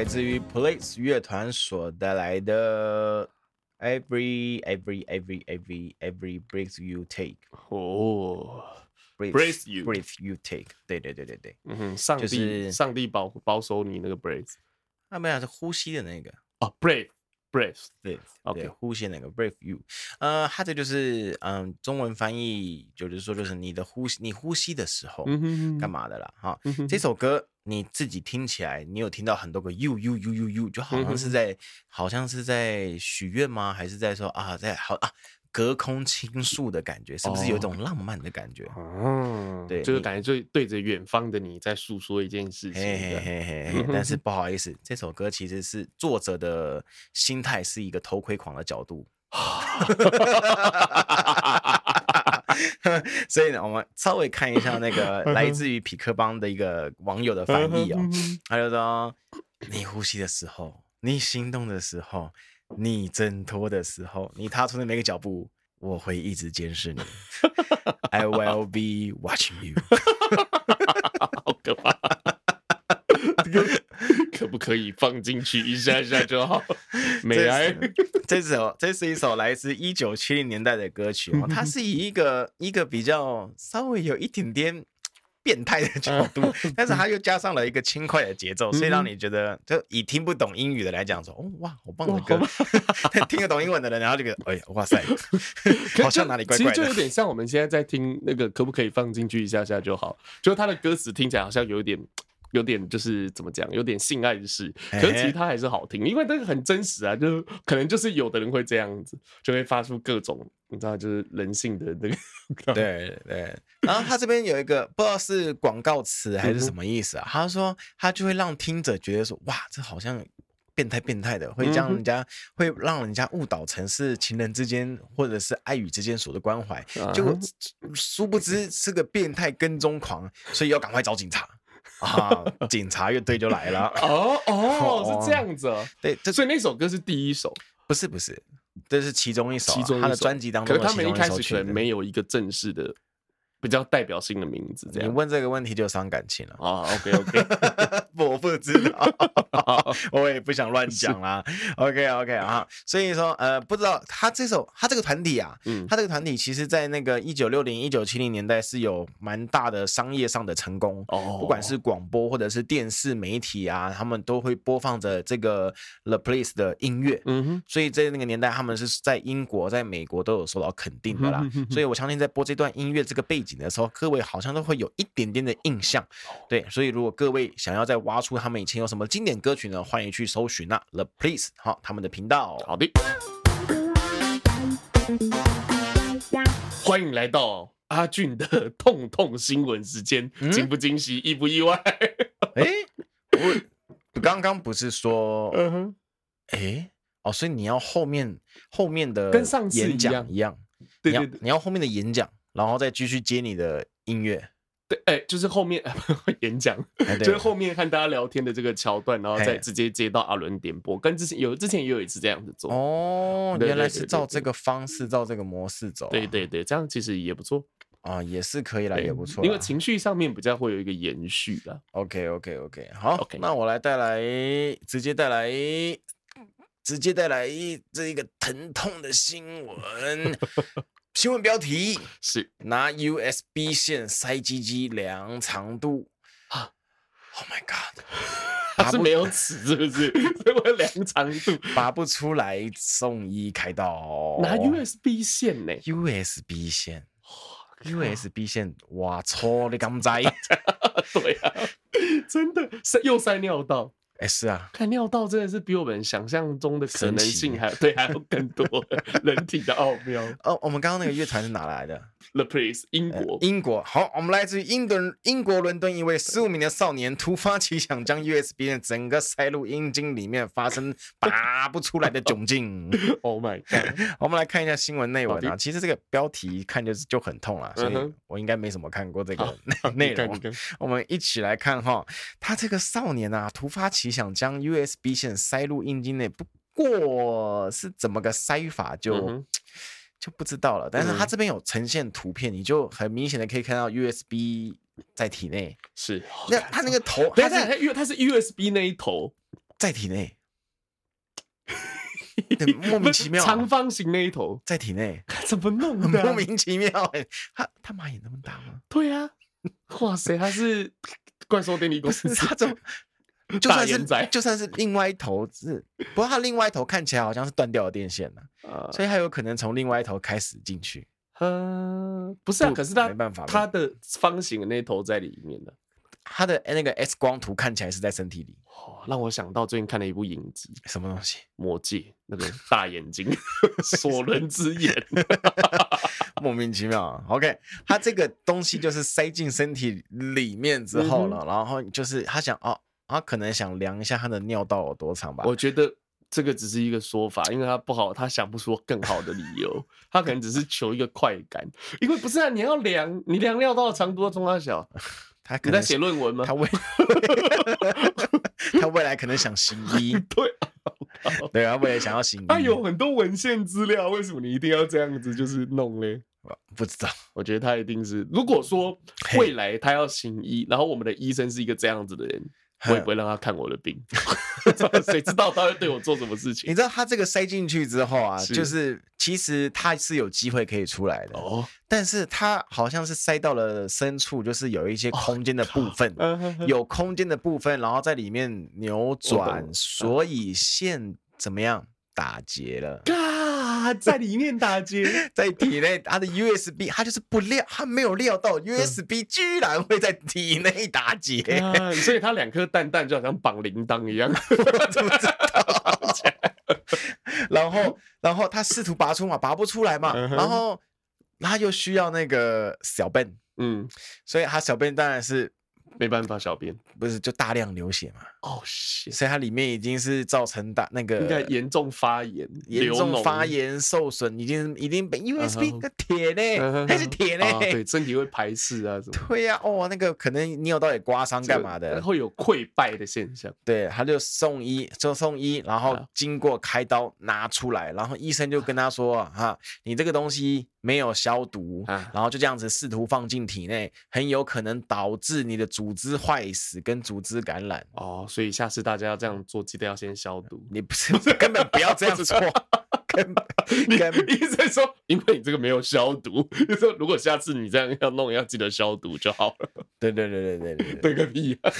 来自于 Police 乐团所带来的 Every Every Every Every Every Breath You Take。哦，Breath You，Breath You Take。对对对对对，嗯哼，上帝，就是上帝保保守你那个 breath，那没有是呼吸的那个哦，breath。Breath，对，OK，呼吸那个 breathe you，呃，它这就是嗯，中文翻译就是说，就是你的呼吸，你呼吸的时候干嘛的啦？哈，这首歌你自己听起来，你有听到很多个 you you you you you，就好像是在，好像是在许愿吗？还是在说啊，在好啊？隔空倾诉的感觉，是不是有一种浪漫的感觉？哦，对，就是感觉就对着远方的你在诉说一件事情。嘿嘿嘿，但是 [LAUGHS] 不好意思，这首歌其实是作者的心态是一个偷窥狂的角度。[LAUGHS] [LAUGHS] 所以呢，我们稍微看一下那个 [LAUGHS] 来自于匹克邦的一个网友的翻译哦，他就说：“你呼吸的时候，你心动的时候。”你挣脱的时候，你踏出的每个脚步，我会一直监视你。[LAUGHS] I will be watching you。好可怕！可不可以放进去一下下就好？[LAUGHS] 美哀，[LAUGHS] 这首这是一首来自一九七零年代的歌曲哦，它是以一个一个比较稍微有一点点。变态的角度，[LAUGHS] 但是他又加上了一个轻快的节奏，所以让你觉得，就以听不懂英语的来讲说，哦哇，好棒的歌；听得懂英文的人，然后就觉得，哎呀，哇塞，好像哪里怪怪的。其实就有点像我们现在在听那个，可不可以放进去一下下就好？就他的歌词听起来好像有点。有点就是怎么讲，有点性爱的事，可是其实它还是好听，因为那个很真实啊，就是可能就是有的人会这样子，就会发出各种你知道，就是人性的那个。对对。然后他这边有一个不知道是广告词还是什么意思啊？他说他就会让听者觉得说，哇，这好像变态变态的，会将人家会让人家误导成是情人之间或者是爱与之间所的关怀，结果殊不知是个变态跟踪狂，所以要赶快找警察。啊！警察乐队就来了。[LAUGHS] 哦 [LAUGHS] 哦，是这样子。对，所以那首歌是第一首，不是不是，这是其中一首，其中他的专辑当中。可是他们一开始可能没有一个正式的。比较代表性的名字，这样。你问这个问题就伤感情了啊。OK OK，[LAUGHS] 我不知道，[LAUGHS] 我也不想乱讲啦。OK OK 啊，所以说呃，不知道他这首他这个团体啊，嗯，他这个团体其实在那个一九六零一九七零年代是有蛮大的商业上的成功哦，不管是广播或者是电视媒体啊，他们都会播放着这个 The Police 的音乐，嗯哼，所以在那个年代他们是在英国、在美国都有受到肯定的啦。所以我相信在播这段音乐这个背景。的时候，各位好像都会有一点点的印象，对，所以如果各位想要再挖出他们以前有什么经典歌曲呢，欢迎去搜寻那 The Police 好他们的频道。好的，欢迎来到阿俊的痛痛新闻时间，惊不惊喜，意不意外？哎，我刚刚不是说，嗯哼，哎，哦，所以你要后面后面的跟上次演讲一样，对对对，你要后面的演讲。然后再继续接你的音乐，对，哎，就是后面 [LAUGHS] 演讲，就是。后面和大家聊天的这个桥段，然后再直接接到阿伦点播，跟之前有之前也有一次这样子做。哦，原来是照这个方式，照这个模式走，对对对，这样其实也不错。啊，也是可以来，也不错，因为情绪上面比较会有一个延续的。OK OK OK，好，那我来带来，直接带来，直接带来这一个疼痛的新闻。新闻标题是拿 USB 线塞鸡鸡量长度啊！Oh my god，它 [LAUGHS] 是没有尺是不是？所以我要量长度，拔不出来送医开刀。拿 USB 线呢？USB 线，USB 线，哇操！你敢在？[LAUGHS] 对啊，真的塞又塞尿道。哎，是啊，看尿道真的是比我们想象中的可能性还对，还有更多 [LAUGHS] 人体的奥妙。哦，我们刚刚那个乐团是哪来的？The Police，英国，英国。好，我们来自于英伦，英国伦敦一位十五名的少年突发奇想，将 USB 的整个塞入阴茎里面，发生拔不出来的窘境。[LAUGHS] Oh my god！我们来看一下新闻内文啊。其实这个标题一看就是就很痛了，所以我应该没什么看过这个内容。我们一起来看哈，他这个少年啊，突发奇想将 USB 线塞入阴茎内，不过是怎么个塞法就。就不知道了，但是它这边有呈现图片，嗯、你就很明显的可以看到 USB 在体内。是，那它那个 [LAUGHS] 头，它是因为它是 USB 那一头，在体内，[LAUGHS] 莫名其妙，长方形那一头在体内，[LAUGHS] 怎么弄的？莫名其妙，哎，他他马眼那么大吗？对呀，哇塞，他是怪兽电力公司，他怎么？就算是就算是另外一头是，不过它另外一头看起来好像是断掉的电线呢，所以它有可能从另外一头开始进去。嗯，不是啊，可是它没办法，它的方形的那头在里面的，它的那个 X 光图看起来是在身体里，哦，让我想到最近看了一部影集，什么东西？魔戒那个大眼睛，[LAUGHS] 索伦之眼，[LAUGHS] 莫名其妙。OK，它这个东西就是塞进身体里面之后了，嗯、然后就是他想哦，他可能想量一下他的尿道有多长吧。我觉得这个只是一个说法，因为他不好，他想不出更好的理由，他可能只是求一个快感，因为不是啊，你要量，你量尿道的长度要中大小。[LAUGHS] 他可能在写论文吗？他未 [LAUGHS] 他未来可能想行医，[LAUGHS] 对，对啊，未来想要行医。他有很多文献资料，为什么你一定要这样子就是弄嘞？不知道，我觉得他一定是，如果说未来他要行医，然后我们的医生是一个这样子的人。我也不会让他看我的病，[LAUGHS] 谁知道他会对我做什么事情？你知道他这个塞进去之后啊，是就是其实他是有机会可以出来的哦，但是他好像是塞到了深处，就是有一些空间的部分，哦、有空间的部分，然后在里面扭转，所以线怎么样打结了。他在里面打结，[LAUGHS] 在体内，他的 USB，他就是不料，他没有料到 USB 居然会在体内打结，啊，所以他两颗蛋蛋就好像绑铃铛一样，[LAUGHS] 我怎么知道？然后，然后他试图拔出嘛，拔不出来嘛，然后他又需要那个小笨，嗯，所以他小笨当然是。没办法，小便不是就大量流血嘛？哦所以它里面已经是造成大那个应该严重发炎，严重发炎受损，已经已经被 USB 的铁呢，还是铁呢？对，身体会排斥啊什么？对呀，哦，那个可能你有到底刮伤干嘛的，会有溃败的现象。对，他就送医，就送医，然后经过开刀拿出来，然后医生就跟他说：“哈，你这个东西。”没有消毒，啊、然后就这样子试图放进体内，很有可能导致你的组织坏死跟组织感染。哦，所以下次大家要这样做，记得要先消毒。你不是，[LAUGHS] 根本不要这样做。[LAUGHS] [LAUGHS] 根本你医生说，因为你这个没有消毒，就说如果下次你这样要弄，要记得消毒就好了。对对对对对对，对个屁、啊。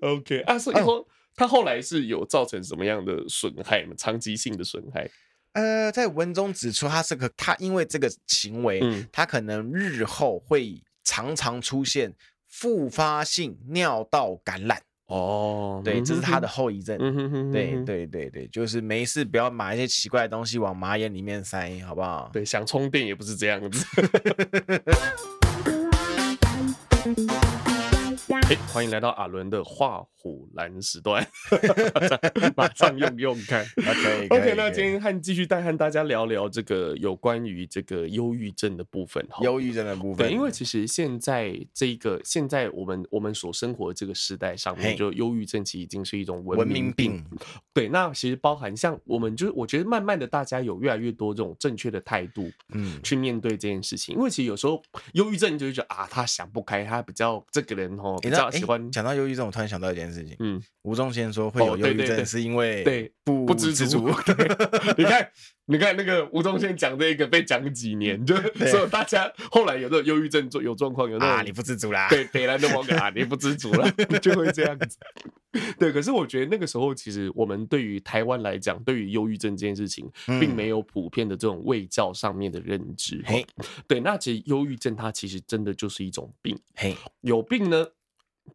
OK 啊，所以说他后来是有造成什么样的损害吗？长期性的损害？呃，在文中指出，他是个他因为这个行为，嗯、他可能日后会常常出现复发性尿道感染。哦，对，这是他的后遗症。嗯、哼哼哼对对对对，就是没事不要买一些奇怪的东西往马眼里面塞，好不好？对，想充电也不是这样子。[LAUGHS] 欢迎来到阿伦的画虎蓝时段，马上用用看。OK OK，那今天和继续带和大家聊聊这个有关于这个忧郁症的部分。忧郁症的部分，对，因为其实现在这个现在我们我们所生活的这个时代上面，就忧郁症其实已经是一种文明病。对，那其实包含像我们就是我觉得慢慢的大家有越来越多这种正确的态度，嗯，去面对这件事情。因为其实有时候忧郁症就是觉得啊，他想不开，他比较这个人哦。比较喜欢讲到忧郁症，我突然想到一件事情。嗯，吴宗宪说会有忧郁症是因为对不不知足。[LAUGHS] 你看，你看那个吴宗宪讲这个被讲几年，就 [LAUGHS] 所以大家后来有这种忧郁症状有状况，有那种你不知足啦，对，北兰的网友啊，你不知足了，就会这样子。对，可是我觉得那个时候，其实我们对于台湾来讲，对于忧郁症这件事情，并没有普遍的这种卫教上面的认知。嘿，对，那其实忧郁症它其实真的就是一种病。嘿，有病呢。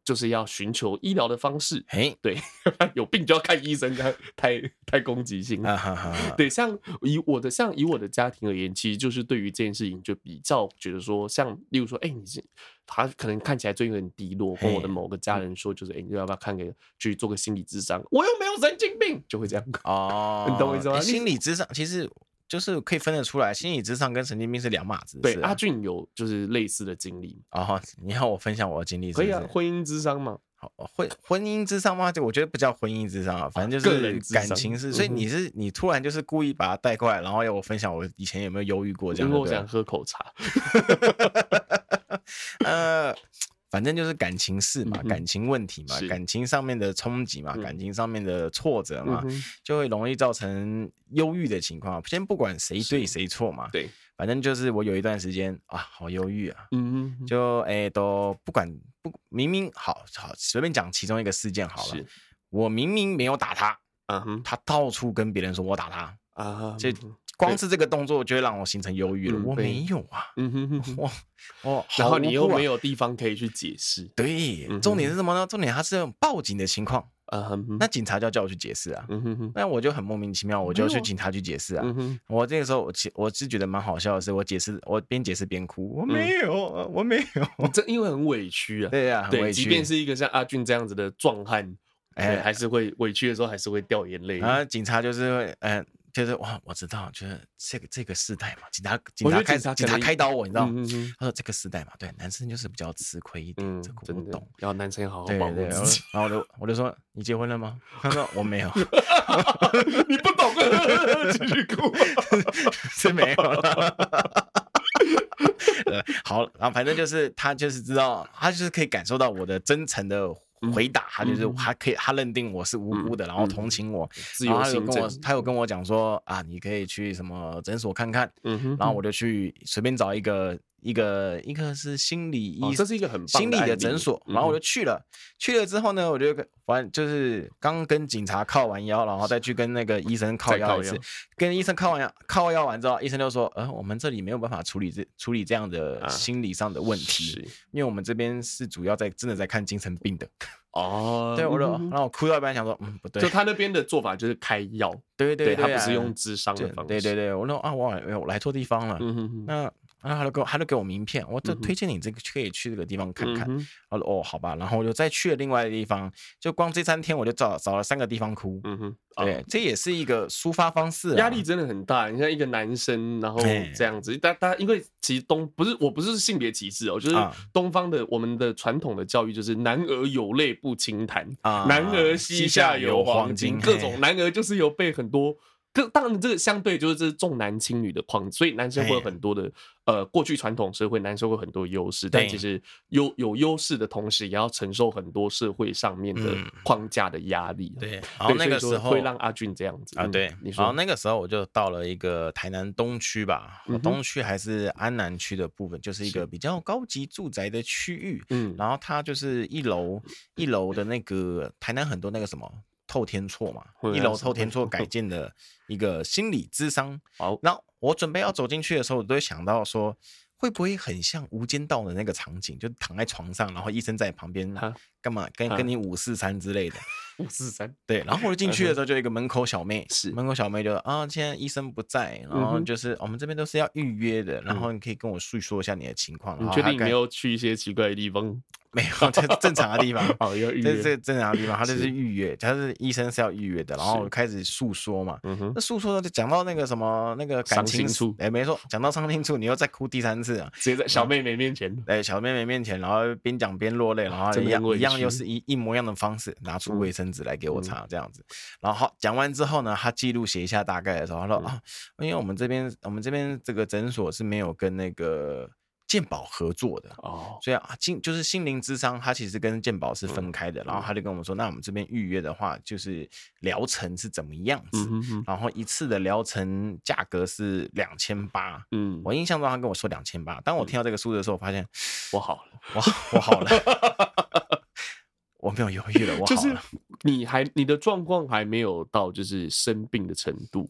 就是要寻求医疗的方式，嘿，对，[LAUGHS] 有病就要看医生，太太攻击性了。对，像以我的像以我的家庭而言，其实就是对于这件事情就比较觉得说，像例如说，哎，你是他可能看起来最近很低落，跟我的某个家人说，就是哎，你要不要看个去做个心理咨商？我又没有神经病，就会这样哦，[LAUGHS] 你懂我意思吗？心理咨商其实。就是可以分得出来，心理智商跟神经病是两码子。对，阿俊有就是类似的经历啊。[LAUGHS] 你要我分享我的经历，可以啊。婚姻智商吗？好，婚婚姻智商吗？就我觉得不叫婚姻智商啊，反正就是感情是。所以你是你突然就是故意把它带过来，然后要我分享我以前有没有忧郁过这样？因为我想喝口茶。[LAUGHS] 呃。反正就是感情事嘛，感情问题嘛，感情上面的冲击嘛，感情上面的挫折嘛，就会容易造成忧郁的情况。先不管谁对谁错嘛，对，反正就是我有一段时间啊，好忧郁啊，嗯嗯，就哎都不管不明明好好随便讲其中一个事件好了，我明明没有打他，嗯哼，他到处跟别人说我打他啊，这。光是这个动作就会让我形成忧郁了。我没有啊，嗯哼哼，[LAUGHS] 哇，哦，然后你又没有地方可以去解释。对，重点是什么呢？重点它是报警的情况，那警察就要叫我去解释啊，那我就很莫名其妙，我就去警察局解释啊。我这个时候我其我是觉得蛮好笑的是，我解释我边解释边哭，我没有啊，我没有，这因为很委屈啊。对呀，很委屈。即便是一个像阿俊这样子的壮汉，哎，还是会委屈的时候还是会掉眼泪。然后警察就是会，嗯。就是哇，我知道，就是这个这个时代嘛，警察警察开警察开刀我，你知道吗？他说这个时代嘛，对，男生就是比较吃亏一点，这个我懂，然后男生要好好保护自己。然后我就我就说，你结婚了吗？他说我没有，[LAUGHS] 你不懂啊，[LAUGHS] 继续哭，[LAUGHS] 是没有了。好，然后反正就是他就是知道，他就是可以感受到我的真诚的。回答他就是他可以，他认定我是无辜的，然后同情我，然后他有跟我，他有跟我讲说啊，你可以去什么诊所看看，然后我就去随便找一个。一个一个是心理医生，这是一个很心理的诊所，然后我就去了。去了之后呢，我就反正就是刚跟警察靠完腰，然后再去跟那个医生靠腰一次。跟医生靠完腰，靠腰完之后，医生就说：“呃，我们这里没有办法处理这处理这样的心理上的问题，因为我们这边是主要在真的在看精神病的。”哦，[LAUGHS] 对，我就然后我哭到一半想说：“嗯，不对。”就他那边的做法就是开药，对对对，他不是用智商的方式。对对对，我说啊，我我来错地方了。那。然后他就给我，他就给我名片，我就推荐你这个可以去这个地方看看。嗯、哼他说哦，好吧，然后我就再去了另外的地方，就光这三天我就找找了三个地方哭。嗯哼，对，哦、这也是一个抒发方式，啊。压力真的很大，你像一个男生，然后这样子，大家嘿因为其实东不是我不是性别歧视哦，就是东方的我们的传统的教育就是男儿有泪不轻弹，啊、男儿膝下有黄金，各种男儿就是有被很多。这当然，这个相对就是这是重男轻女的框，所以男生会有很多的呃，过去传统社会男生会很多优势，但其实有有优势的同时，也要承受很多社会上面的框架的压力。对，然后那个时候会让阿俊这样子啊，对，你说，然后那个时候我就到了一个台南东区吧，东区还是安南区的部分，就是一个比较高级住宅的区域。嗯，然后它就是一楼一楼的那个台南很多那个什么。透天厝嘛，一楼透天厝改建的一个心理智商。[LAUGHS] 好，然后我准备要走进去的时候，我都会想到说，会不会很像《无间道》的那个场景，就躺在床上，然后医生在旁边干嘛，跟跟你五四三之类的。[LAUGHS] 五四三，对。然后我进去的时候，就一个门口小妹，是门口小妹就啊，现在医生不在，然后就是我们这边都是要预约的，然后你可以跟我诉说一下你的情况。你确定你没有去一些奇怪的地方？[LAUGHS] 没有，这正常的地方。[LAUGHS] 哦，要预约。这这正常的地方，他就是预约，他是医生是要预约的。然后开始诉说嘛，嗯那诉说就讲到那个什么那个感情处，哎，没错，讲到伤心处，你又再哭第三次啊，直接在小妹妹面前，哎，小妹妹面前，然后边讲边落泪，然后一样一样又是一一模一样的方式，拿出卫生纸来给我擦，这样子。然后好讲完之后呢，他记录写一下大概的时候，他说啊，因为我们这边我们这边这个诊所是没有跟那个。健保合作的哦，所以啊，心就是心灵之商，它其实跟健保是分开的。然后他就跟我们说，那我们这边预约的话，就是疗程是怎么样子？然后一次的疗程价格是两千八。嗯，我印象中他跟我说两千八。当我听到这个数字的时候，我发现我好了，我我好了，[LAUGHS] 我没有犹豫了，我 [LAUGHS] 好了。就是你还你的状况还没有到就是生病的程度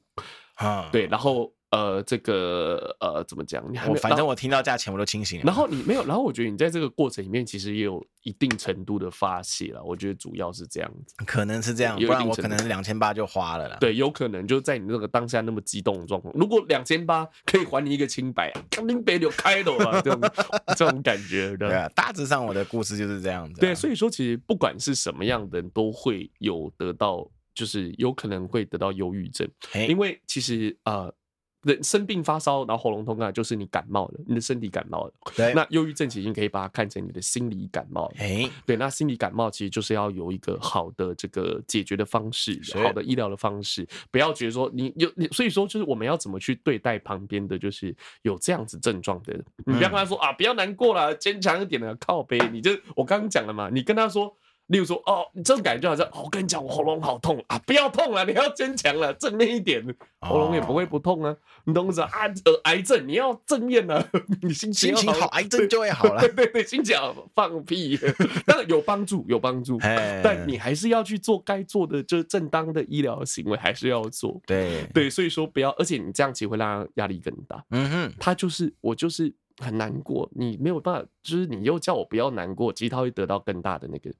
啊？对，然后。呃，这个呃，怎么讲？你还我反正我听到价钱我都清醒了。然后你没有，然后我觉得你在这个过程里面其实也有一定程度的发泄了。我觉得主要是这样子，可能是这样，不然我可能两千八就花了啦。对，有可能就在你那个当下那么激动的状况，如果两千八可以还你一个清白，肯定别就开了啊，这种这种感觉。对啊，大致上我的故事就是这样子。对，所以说其实不管是什么样的人都会有得到，就是有可能会得到忧郁症，因为其实啊。人生病发烧，然后喉咙痛啊，就是你感冒了，你的身体感冒了。对，那忧郁症其实你可以把它看成你的心理感冒。哎，对，那心理感冒其实就是要有一个好的这个解决的方式，好的医疗的方式，不要觉得说你有你，所以说就是我们要怎么去对待旁边的就是有这样子症状的人，你不要跟他说啊，不要难过了，坚强一点的靠背，你就我刚刚讲了嘛，你跟他说。例如说，哦，你这种感觉就好像，哦，我跟你讲，我喉咙好痛啊，不要痛了，你要坚强了，正面一点，喉咙也不会不痛啊，你懂不懂啊？呃，癌症你要正面啊，[LAUGHS] 你心情心情好，癌症就会好了。[LAUGHS] 对对对，心情好，放屁，[LAUGHS] 当然有帮助，有帮助，但你还是要去做该做的，就是正当的医疗行为，还是要做。对对，所以说不要，而且你这样其实会让他压力更大。嗯哼，他就是我就是很难过，你没有办法，就是你又叫我不要难过，其实他会得到更大的那个。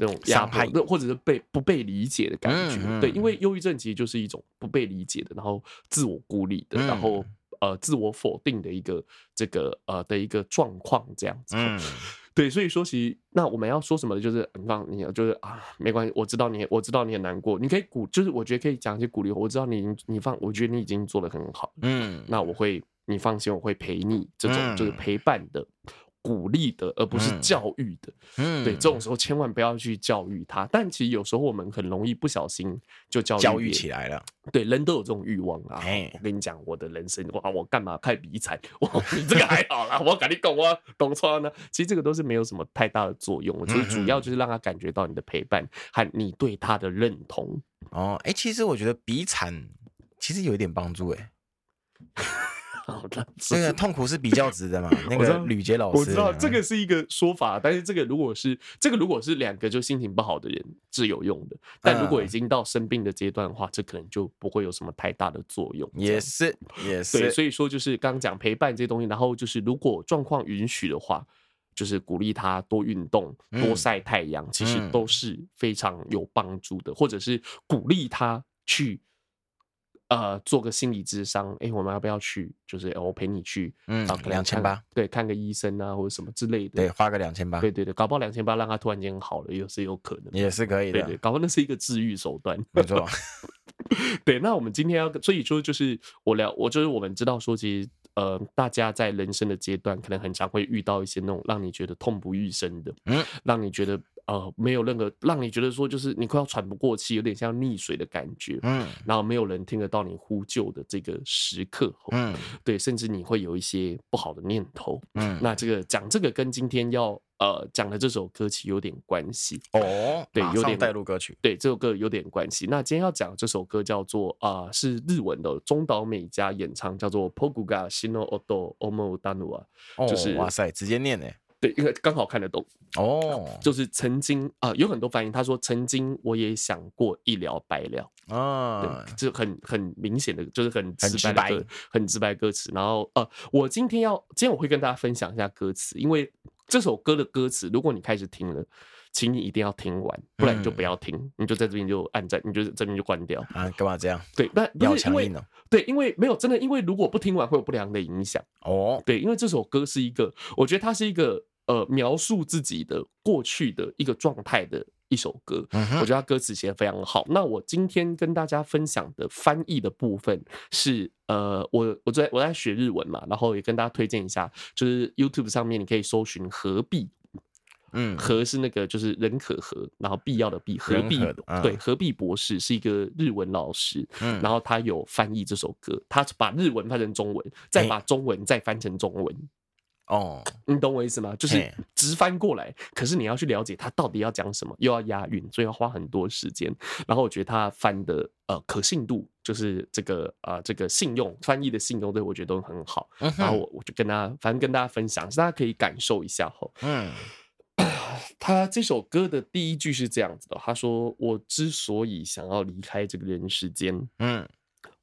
那种压迫，或者是被不被理解的感觉，嗯嗯、对，因为忧郁症其实就是一种不被理解的，然后自我孤立的，嗯、然后呃自我否定的一个这个呃的一个状况，这样子。嗯，对，所以说其实那我们要说什么，就是你放你就是啊，没关系，我知道你，我知道你很难过，你可以鼓，就是我觉得可以讲一些鼓励，我知道你你放，我觉得你已经做得很好，嗯，那我会，你放心，我会陪你，这种就是陪伴的。鼓励的，而不是教育的。嗯，对，这种时候千万不要去教育他。但其实有时候我们很容易不小心就教育教育起来了。对，人都有这种欲望啊。我跟你讲，我的人生哇，我干嘛太比惨？[LAUGHS] 我，你这个还好啦，我跟你讲啊，懂错呢？其实这个都是没有什么太大的作用。其实主要就是让他感觉到你的陪伴和你对他的认同。哦，哎，其实我觉得比惨其实有一点帮助，哎。好的，这个痛苦是比较值的嘛？[LAUGHS] 那个吕杰老师，我知道这个是一个说法，但是这个如果是这个如果是两个就心情不好的人是有用的，但如果已经到生病的阶段的话，这可能就不会有什么太大的作用。也是，也是。对，所以说就是刚刚讲陪伴这些东西，然后就是如果状况允许的话，就是鼓励他多运动、多晒太阳，其实都是非常有帮助的，或者是鼓励他去。呃，做个心理智商，哎、欸，我们要不要去？就是、欸、我陪你去，嗯，两千八，对，看个医生啊，或者什么之类的，对，花个两千八，对对对，搞不好两千八让他突然间好了，也是有可能，也是可以的，对，对对，搞不好那是一个治愈手段，没错。[LAUGHS] 对，那我们今天要，所以说就是我聊，我就是我们知道说，其实呃，大家在人生的阶段，可能很常会遇到一些那种让你觉得痛不欲生的，嗯，让你觉得。呃，没有任何让你觉得说，就是你快要喘不过气，有点像溺水的感觉，嗯，然后没有人听得到你呼救的这个时刻，嗯，对，甚至你会有一些不好的念头，嗯，那这个讲这个跟今天要呃讲的这首歌曲有点关系。哦，[LAUGHS] 对，有点带入歌曲，对，这首歌有点关系。那今天要讲这首歌叫做啊、呃，是日文的中岛美嘉演唱，叫做 Poguga Shino Odo Omou Danu 啊，就是哇塞，直接念呢。对，因为刚好看得懂哦，就是曾经啊、呃，有很多反应。他说：“曾经我也想过一了百了啊，对，就很很明显的，就是很直白的歌，很直白歌词。然后呃，我今天要今天我会跟大家分享一下歌词，因为这首歌的歌词，如果你开始听了，请你一定要听完，不然你就不要听，嗯、你就在这边就按在，你就这边就关掉啊？干嘛这样？对，那要强硬呢？对，因为没有真的，因为如果不听完会有不良的影响哦。对，因为这首歌是一个，我觉得它是一个。呃，描述自己的过去的一个状态的一首歌，嗯、我觉得它歌词写的非常好。那我今天跟大家分享的翻译的部分是，呃，我我在我在学日文嘛，然后也跟大家推荐一下，就是 YouTube 上面你可以搜寻何必，嗯，和是那个就是人可和，然后必要的必，何必，嗯、对，何必博士是一个日文老师，嗯，然后他有翻译这首歌，他把日文翻成中文，再把中文再翻成中文。欸哦，你懂我意思吗？就是直翻过来，可是你要去了解他到底要讲什么，又要押韵，所以要花很多时间。然后我觉得他翻的呃可信度，就是这个呃这个信用翻译的信用，对我觉得都很好。然后我我就跟他反正跟大家分享，大家可以感受一下哈。嗯，他这首歌的第一句是这样子的，他说：“我之所以想要离开这个人世间，嗯。”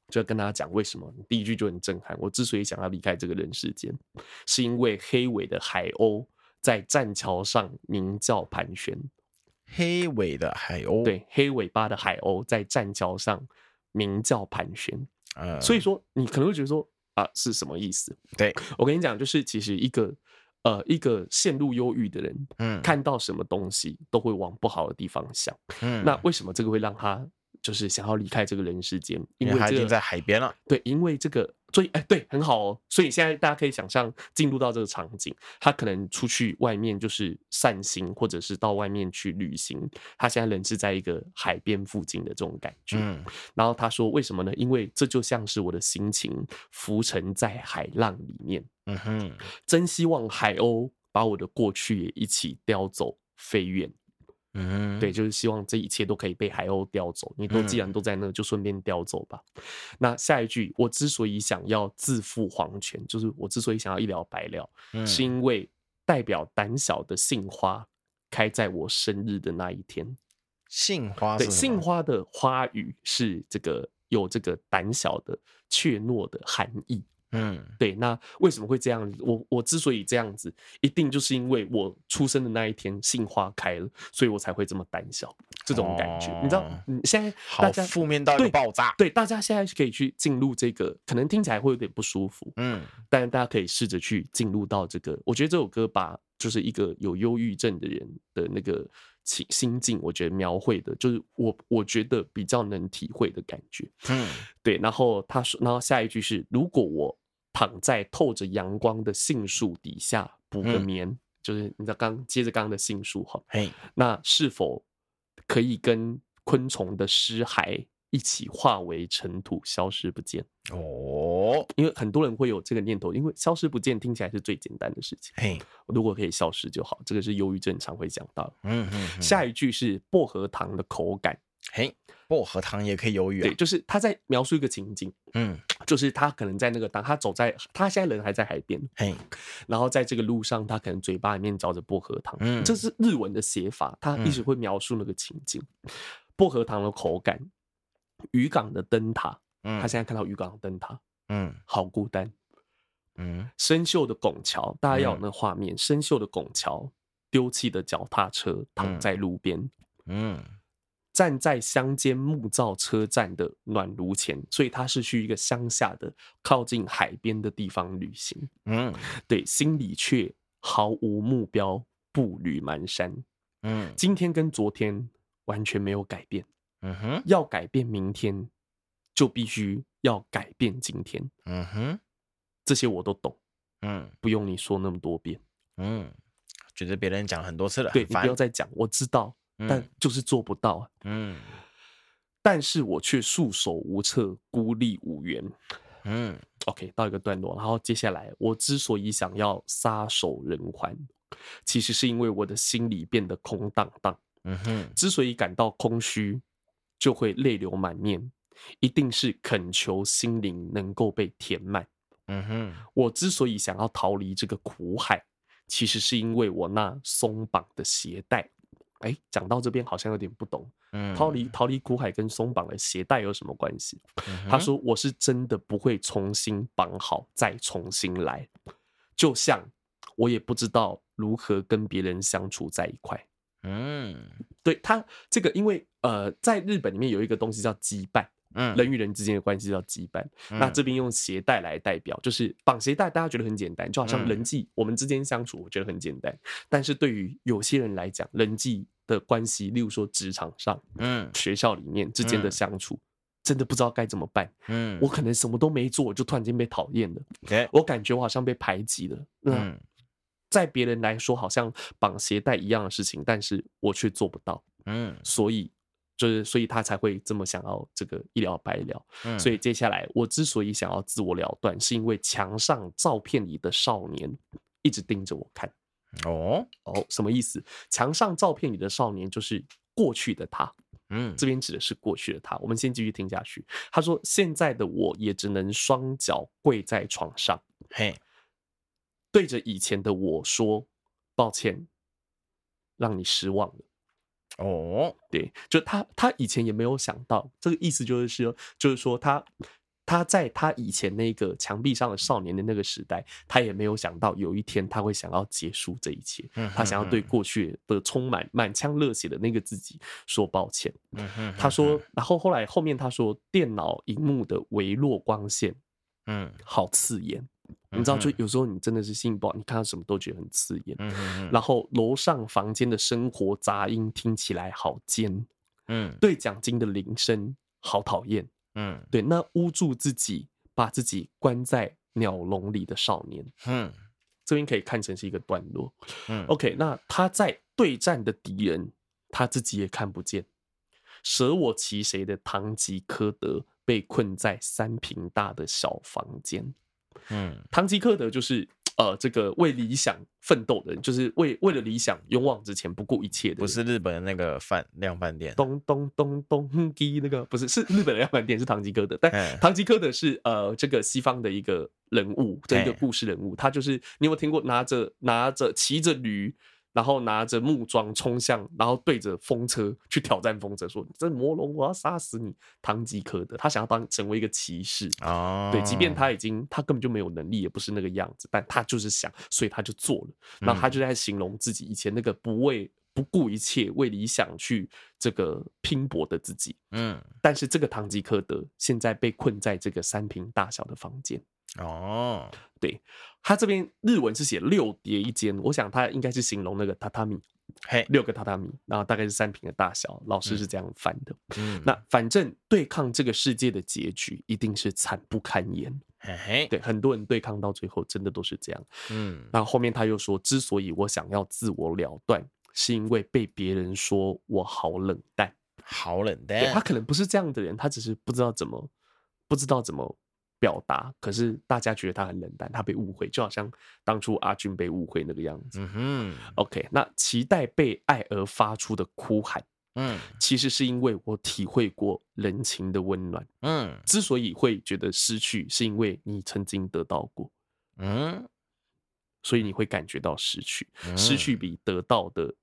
就要跟大家讲为什么，第一句就很震撼。我之所以想要离开这个人世间，是因为黑尾的海鸥在栈桥上鸣叫盘旋。黑尾的海鸥，对，黑尾巴的海鸥在栈桥上鸣叫盘旋。呃，所以说你可能会觉得说啊，是什么意思？对，我跟你讲，就是其实一个呃一个陷入忧郁的人，嗯，看到什么东西都会往不好的地方想。嗯，那为什么这个会让他？就是想要离开这个人世间，因为、这个、他已经在海边了。对，因为这个所以，哎，对，很好哦。所以现在大家可以想象进入到这个场景，他可能出去外面就是散心，或者是到外面去旅行。他现在人是在一个海边附近的这种感觉。嗯。然后他说：“为什么呢？因为这就像是我的心情浮沉在海浪里面。嗯哼，真希望海鸥把我的过去也一起叼走，飞远。”嗯，对，就是希望这一切都可以被海鸥叼走。你都既然都在那，就顺便叼走吧。嗯。那下一句，我之所以想要自负黄泉，就是我之所以想要一了百了，嗯，是因为代表胆小的杏花开在我生日的那一天。杏花，对，杏花的花语是这个有这个胆小的怯懦的含义。嗯，对，那为什么会这样？我我之所以这样子，一定就是因为我出生的那一天杏花开了，所以我才会这么胆小。这种感觉，哦、你知道？你现在大家负面到一个爆炸对。对，大家现在可以去进入这个，可能听起来会有点不舒服。嗯，但是大家可以试着去进入到这个。我觉得这首歌把就是一个有忧郁症的人的那个情心境，我觉得描绘的，就是我我觉得比较能体会的感觉。嗯，[LAUGHS] 对。然后他说，然后下一句是：如果我躺在透着阳光的杏树底下补个眠，嗯、就是你知道刚接着刚刚的杏树哈，嘿，那是否可以跟昆虫的尸骸一起化为尘土，消失不见？哦，因为很多人会有这个念头，因为消失不见听起来是最简单的事情。嘿，如果可以消失就好，这个是忧郁症常会讲到。嗯嗯，下一句是薄荷糖的口感。嘿，薄荷糖也可以忧郁啊。对，就是他在描述一个情景。嗯，就是他可能在那个当他走在他现在人还在海边。嘿，然后在这个路上，他可能嘴巴里面嚼着薄荷糖。嗯，这是日文的写法，他一直会描述那个情景。薄荷糖的口感，渔港的灯塔。嗯，他现在看到渔港的灯塔。嗯，好孤单。嗯，生锈的拱桥，大家要有那画面。生锈的拱桥，丢弃的脚踏车躺在路边。嗯。站在乡间木造车站的暖炉前，所以他是去一个乡下的、靠近海边的地方旅行。嗯，[LAUGHS] 对，心里却毫无目标，步履蹒跚。嗯，今天跟昨天完全没有改变。嗯哼，要改变明天，就必须要改变今天。嗯哼，这些我都懂。嗯，不用你说那么多遍。嗯，觉得别人讲很多次了，对，你不要再讲，我知道。但就是做不到，嗯，但是我却束手无策，孤立无援，嗯，OK，到一个段落，然后接下来，我之所以想要撒手人寰，其实是因为我的心里变得空荡荡，嗯哼，之所以感到空虚，就会泪流满面，一定是恳求心灵能够被填满，嗯哼，我之所以想要逃离这个苦海，其实是因为我那松绑的鞋带。哎，讲到这边好像有点不懂。嗯，逃离逃离苦海跟松绑的鞋带有什么关系？嗯，他说：“我是真的不会重新绑好再重新来，就像我也不知道如何跟别人相处在一块。”嗯，对他这个，因为呃，在日本里面有一个东西叫羁绊。嗯，人与人之间的关系叫羁绊。嗯、那这边用鞋带来代表，就是绑鞋带，大家觉得很简单，就好像人际我们之间相处，我觉得很简单。嗯、但是对于有些人来讲，人际的关系，例如说职场上，嗯，学校里面之间的相处，嗯、真的不知道该怎么办。嗯，我可能什么都没做，就突然间被讨厌了。我感觉我好像被排挤了。嗯，在别人来说，好像绑鞋带一样的事情，但是我却做不到。嗯，所以。就是，所以他才会这么想要这个一了百了。嗯，所以接下来我之所以想要自我了断，是因为墙上照片里的少年一直盯着我看。哦哦，什么意思？墙上照片里的少年就是过去的他。嗯，这边指的是过去的他。我们先继续听下去。他说：“现在的我也只能双脚跪在床上，嘿，对着以前的我说抱歉，让你失望了。”哦，对，就他，他以前也没有想到这个意思，就是说，就是说他，他在他以前那个墙壁上的少年的那个时代，他也没有想到有一天他会想要结束这一切，他想要对过去的充满满腔热血的那个自己说抱歉。他说，然后后来后面他说，电脑荧幕的微弱光线，嗯，好刺眼。你知道，就有时候你真的是心情不好，你看到什么都觉得很刺眼。嗯嗯。然后楼上房间的生活杂音听起来好尖。嗯。对讲机的铃声好讨厌。嗯。对，那捂住自己把自己关在鸟笼里的少年。嗯，这边可以看成是一个段落。嗯，OK，那他在对战的敌人，他自己也看不见。舍我其谁的唐吉诃德被困在三坪大的小房间。嗯，唐吉诃德就是。呃，这个为理想奋斗的人，就是为为了理想勇往直前、不顾一切的。不是日本的那个饭量饭店，咚咚咚咚滴那个不是，是日本的量饭店，是唐吉诃德。但唐吉诃德是呃这个西方的一个人物，这个故事人物，他就是你有没有听过拿着拿着骑着驴？然后拿着木桩冲向，然后对着风车去挑战风车，说：“这魔龙，我要杀死你！”唐吉诃德，他想要当成为一个骑士啊，对，即便他已经他根本就没有能力，也不是那个样子，但他就是想，所以他就做了。然后他就在形容自己以前那个不畏不顾一切为理想去这个拼搏的自己。嗯，但是这个唐吉诃德现在被困在这个三坪大小的房间。哦，对，他这边日文是写六叠一间，我想他应该是形容那个榻榻米，嘿，六个榻榻米，然后大概是三平的大小，老师是这样翻的。嗯，那反正对抗这个世界的结局一定是惨不堪言。嘿嘿，对，很多人对抗到最后真的都是这样。嗯，然后后面他又说，之所以我想要自我了断，是因为被别人说我好冷淡，好冷淡。他可能不是这样的人，他只是不知道怎么，不知道怎么。表达，可是大家觉得他很冷淡，他被误会，就好像当初阿俊被误会那个样子。嗯哼，OK，那期待被爱而发出的哭喊，嗯，其实是因为我体会过人情的温暖。嗯，之所以会觉得失去，是因为你曾经得到过。嗯，所以你会感觉到失去，失去比得到的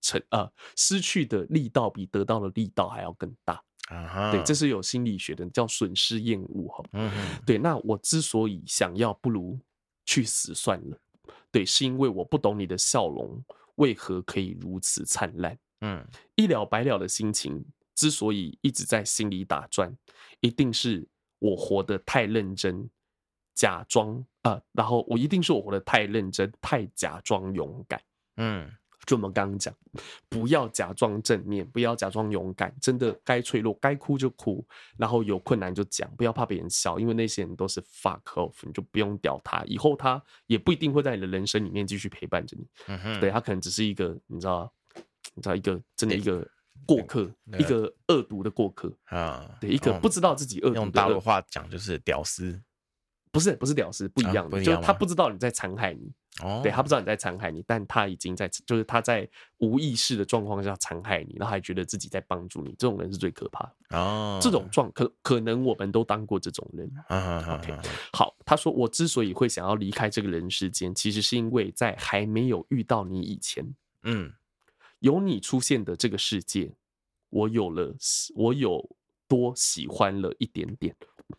成啊，失去的力道比得到的力道还要更大。啊，对，这是有心理学的，叫损失厌恶哈。嗯，对，那我之所以想要，不如去死算了。对，是因为我不懂你的笑容为何可以如此灿烂。嗯，一了百了的心情之所以一直在心里打转，一定是我活得太认真，假装啊，然后我一定是我活得太认真，太假装勇敢。嗯。就我们刚刚讲，不要假装正面，不要假装勇敢，真的该脆弱该哭就哭，然后有困难就讲，不要怕别人笑，因为那些人都是 fuck off，你就不用屌他，以后他也不一定会在你的人生里面继续陪伴着你。嗯，对，他可能只是一个，你知道，你知道一个真的一个过客，一个恶毒的过客。啊，对，一个不知道自己恶毒。用大陆话讲就是屌丝，不是不是屌丝，不一样的，就他不知道你在残害你。哦，对，他不知道你在残害你，但他已经在，就是他在无意识的状况下残害你，然后还觉得自己在帮助你，这种人是最可怕的。哦，这种状可可能我们都当过这种人。OK，好，他说我之所以会想要离开这个人世间，其实是因为在还没有遇到你以前，嗯，有你出现的这个世界，我有了，我有多喜欢了一点点。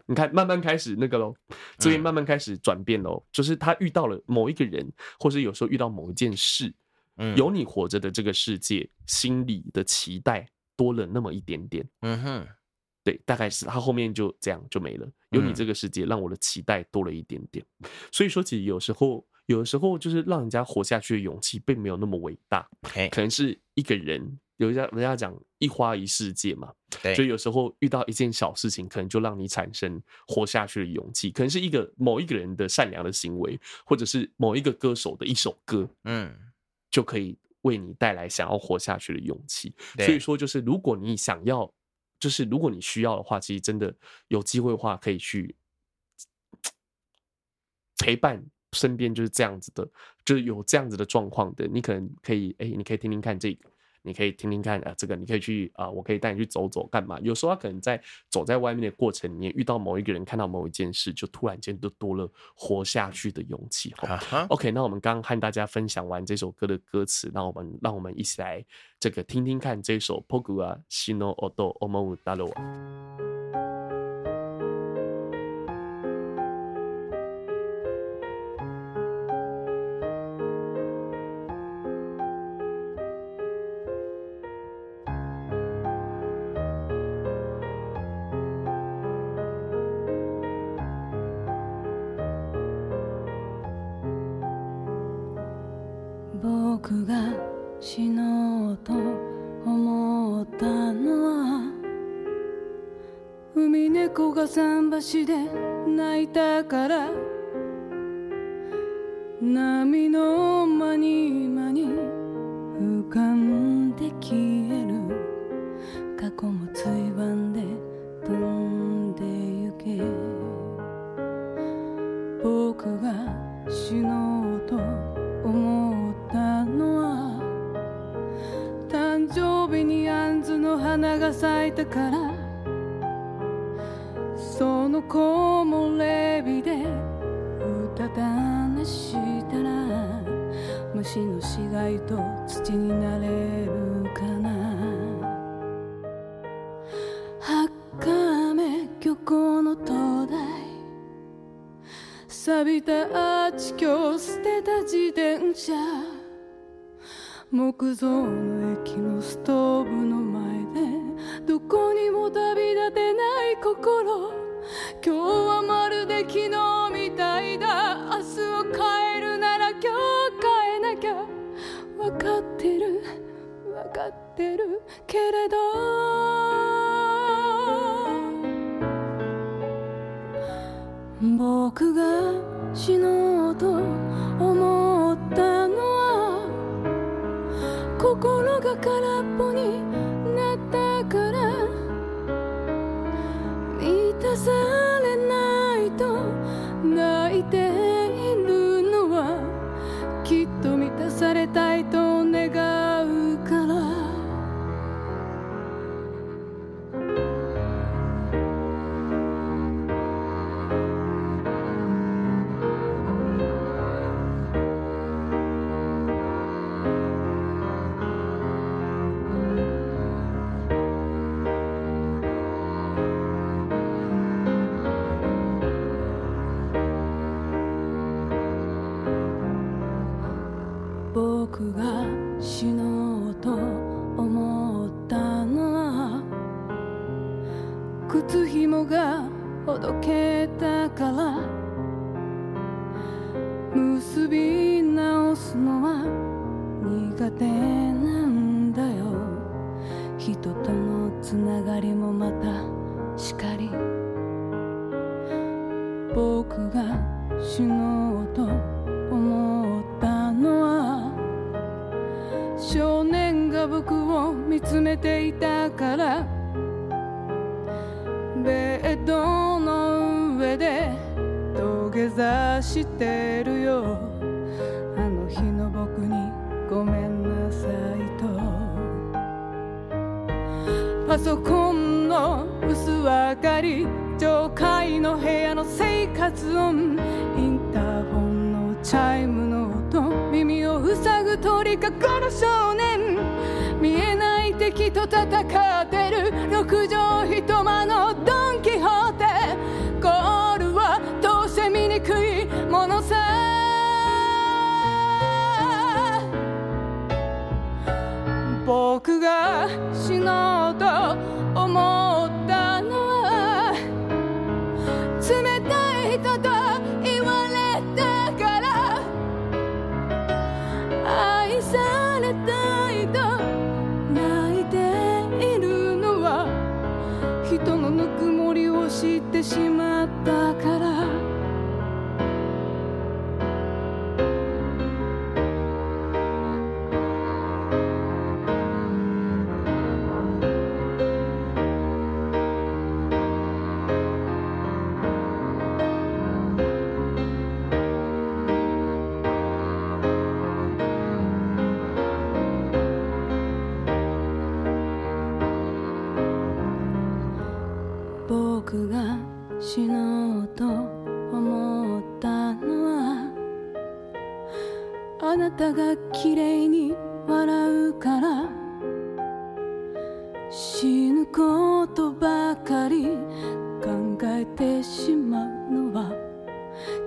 你看，慢慢开始那个喽，这边慢慢开始转变喽。嗯、就是他遇到了某一个人，或是有时候遇到某一件事，嗯，有你活着的这个世界，心里的期待多了那么一点点。嗯哼，对，大概是他后面就这样就没了。有你这个世界，让我的期待多了一点点。所以说，其实有时候，有的时候就是让人家活下去的勇气，并没有那么伟大。可能是一个人。有一家人家讲一花一世界嘛，对，所以有时候遇到一件小事情，可能就让你产生活下去的勇气，可能是一个某一个人的善良的行为，或者是某一个歌手的一首歌，嗯，就可以为你带来想要活下去的勇气。所以说，就是如果你想要，就是如果你需要的话，其实真的有机会的话，可以去陪伴身边就是这样子的，就是有这样子的状况的，你可能可以，哎，你可以听听看这个。你可以听听看啊，这个你可以去啊，我可以带你去走走，干嘛？有时候他可能在走在外面的过程里面，遇到某一个人，看到某一件事，就突然间就多了活下去的勇气。好，OK，那我们刚刚和大家分享完这首歌的歌词，那我们让我们一起来这个听听看这首《僕が死のうと思ったのは。海猫が桟橋で泣いたから。波のから。その木漏れ日でうたた寝したら虫の死骸と土になれるかな。赤目渔港の灯台。錆びたアーチ桥舍てた自転车木造の駅のストーブの心。今日はまるで昨日みたいだ。明日を変えるなら今日変えなきゃ。分かってる。分かってる。けれど。仆が死のうと思ったのは。心が空っぽに満靴ひもがほどけたから結び直すのは苦手なんだよ。人とのつながりもまたしかり。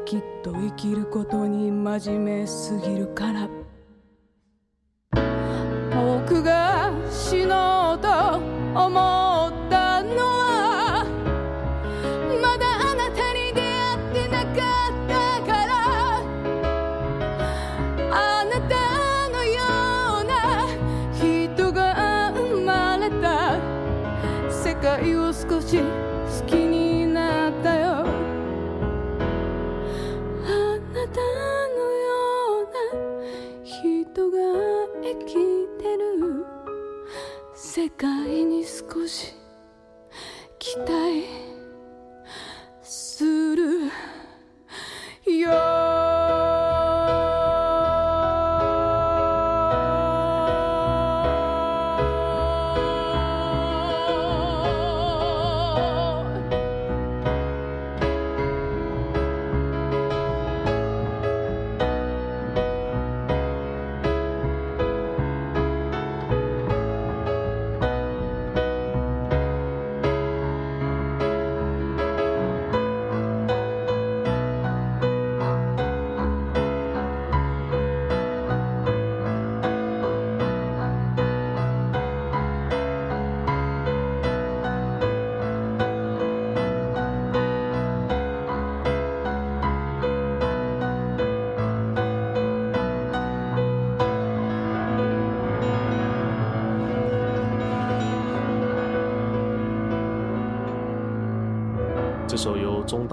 きっと生きることに真面目すぎるから。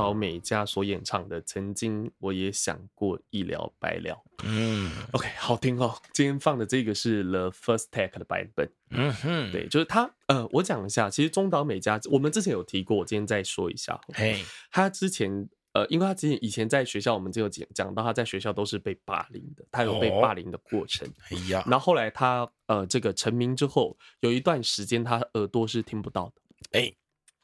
由中岛美嘉所演唱的《曾经我也想过一了百了》。嗯，OK，好听哦。今天放的这个是 The First Take 的版本。嗯哼，对，就是他。呃，我讲一下，其实中岛美嘉，我们之前有提过，我今天再说一下。嘿，他之前呃，因为他之前以前在学校，我们就有讲讲到他在学校都是被霸凌的，他有被霸凌的过程。哎呀，然后后来他呃这个成名之后，有一段时间他耳朵是听不到的。哎。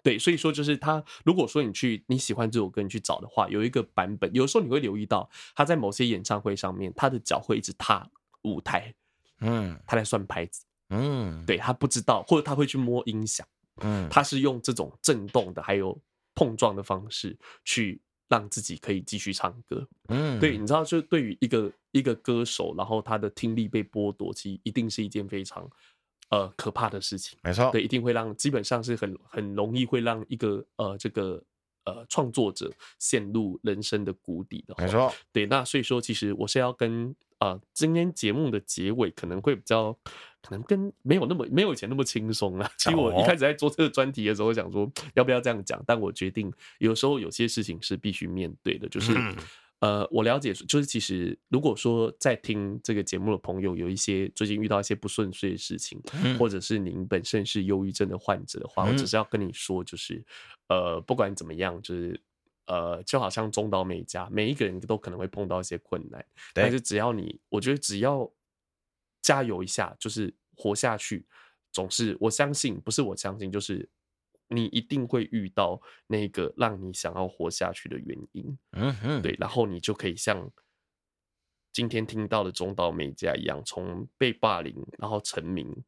对，所以说就是他。如果说你去你喜欢这首歌，你去找的话，有一个版本，有时候你会留意到他在某些演唱会上面，他的脚会一直踏舞台，嗯，他在算拍子，嗯，对，他不知道，或者他会去摸音响，嗯，他是用这种震动的还有碰撞的方式去让自己可以继续唱歌，嗯，对，你知道，就对于一个一个歌手，然后他的听力被剥夺，其实一定是一件非常。呃，可怕的事情，没错，对，一定会让，基本上是很很容易会让一个呃这个呃创作者陷入人生的谷底的，没错，对，那所以说，其实我是要跟呃今天节目的结尾可能会比较，可能跟没有那么没有以前那么轻松了。其实我一开始在做这个专题的时候，我想说要不要这样讲，但我决定有时候有些事情是必须面对的，就是。嗯呃，我了解，就是其实如果说在听这个节目的朋友有一些最近遇到一些不顺遂的事情，嗯、或者是您本身是忧郁症的患者的话，嗯、我只是要跟你说，就是呃，不管怎么样，就是呃，就好像中岛美嘉，每一个人都可能会碰到一些困难，但是只要你，我觉得只要加油一下，就是活下去，总是我相信，不是我相信，就是。你一定会遇到那个让你想要活下去的原因，嗯哼，对，然后你就可以像今天听到的中岛美嘉一样，从被霸凌，然后成名，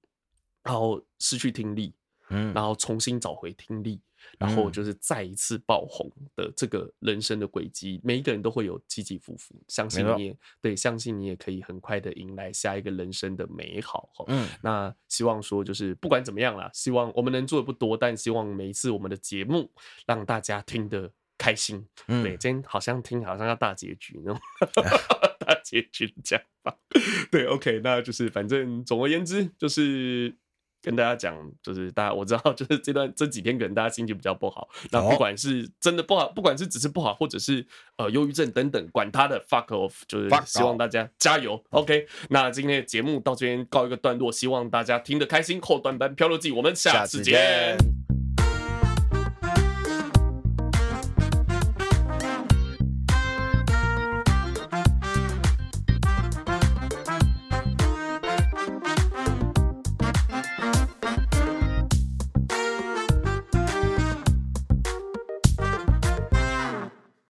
然后失去听力，嗯，然后重新找回听力。然后就是再一次爆红的这个人生的轨迹，每一个人都会有起起伏伏，相信你也对，相信你也可以很快的迎来下一个人生的美好。嗯，那希望说就是不管怎么样啦，希望我们能做的不多，但希望每一次我们的节目让大家听得开心。嗯，对，今天好像听好像要大结局那种 [LAUGHS] 大结局的讲法。[LAUGHS] 对，OK，那就是反正总而言之就是。跟大家讲，就是大家我知道，就是这段这几天可能大家心情比较不好。那不管是真的不好，不管是只是不好，或者是呃忧郁症等等，管他的，fuck off，就是希望大家加油。OK，那今天的节目到这边告一个段落，希望大家听得开心。后段班漂流记，我们下次见。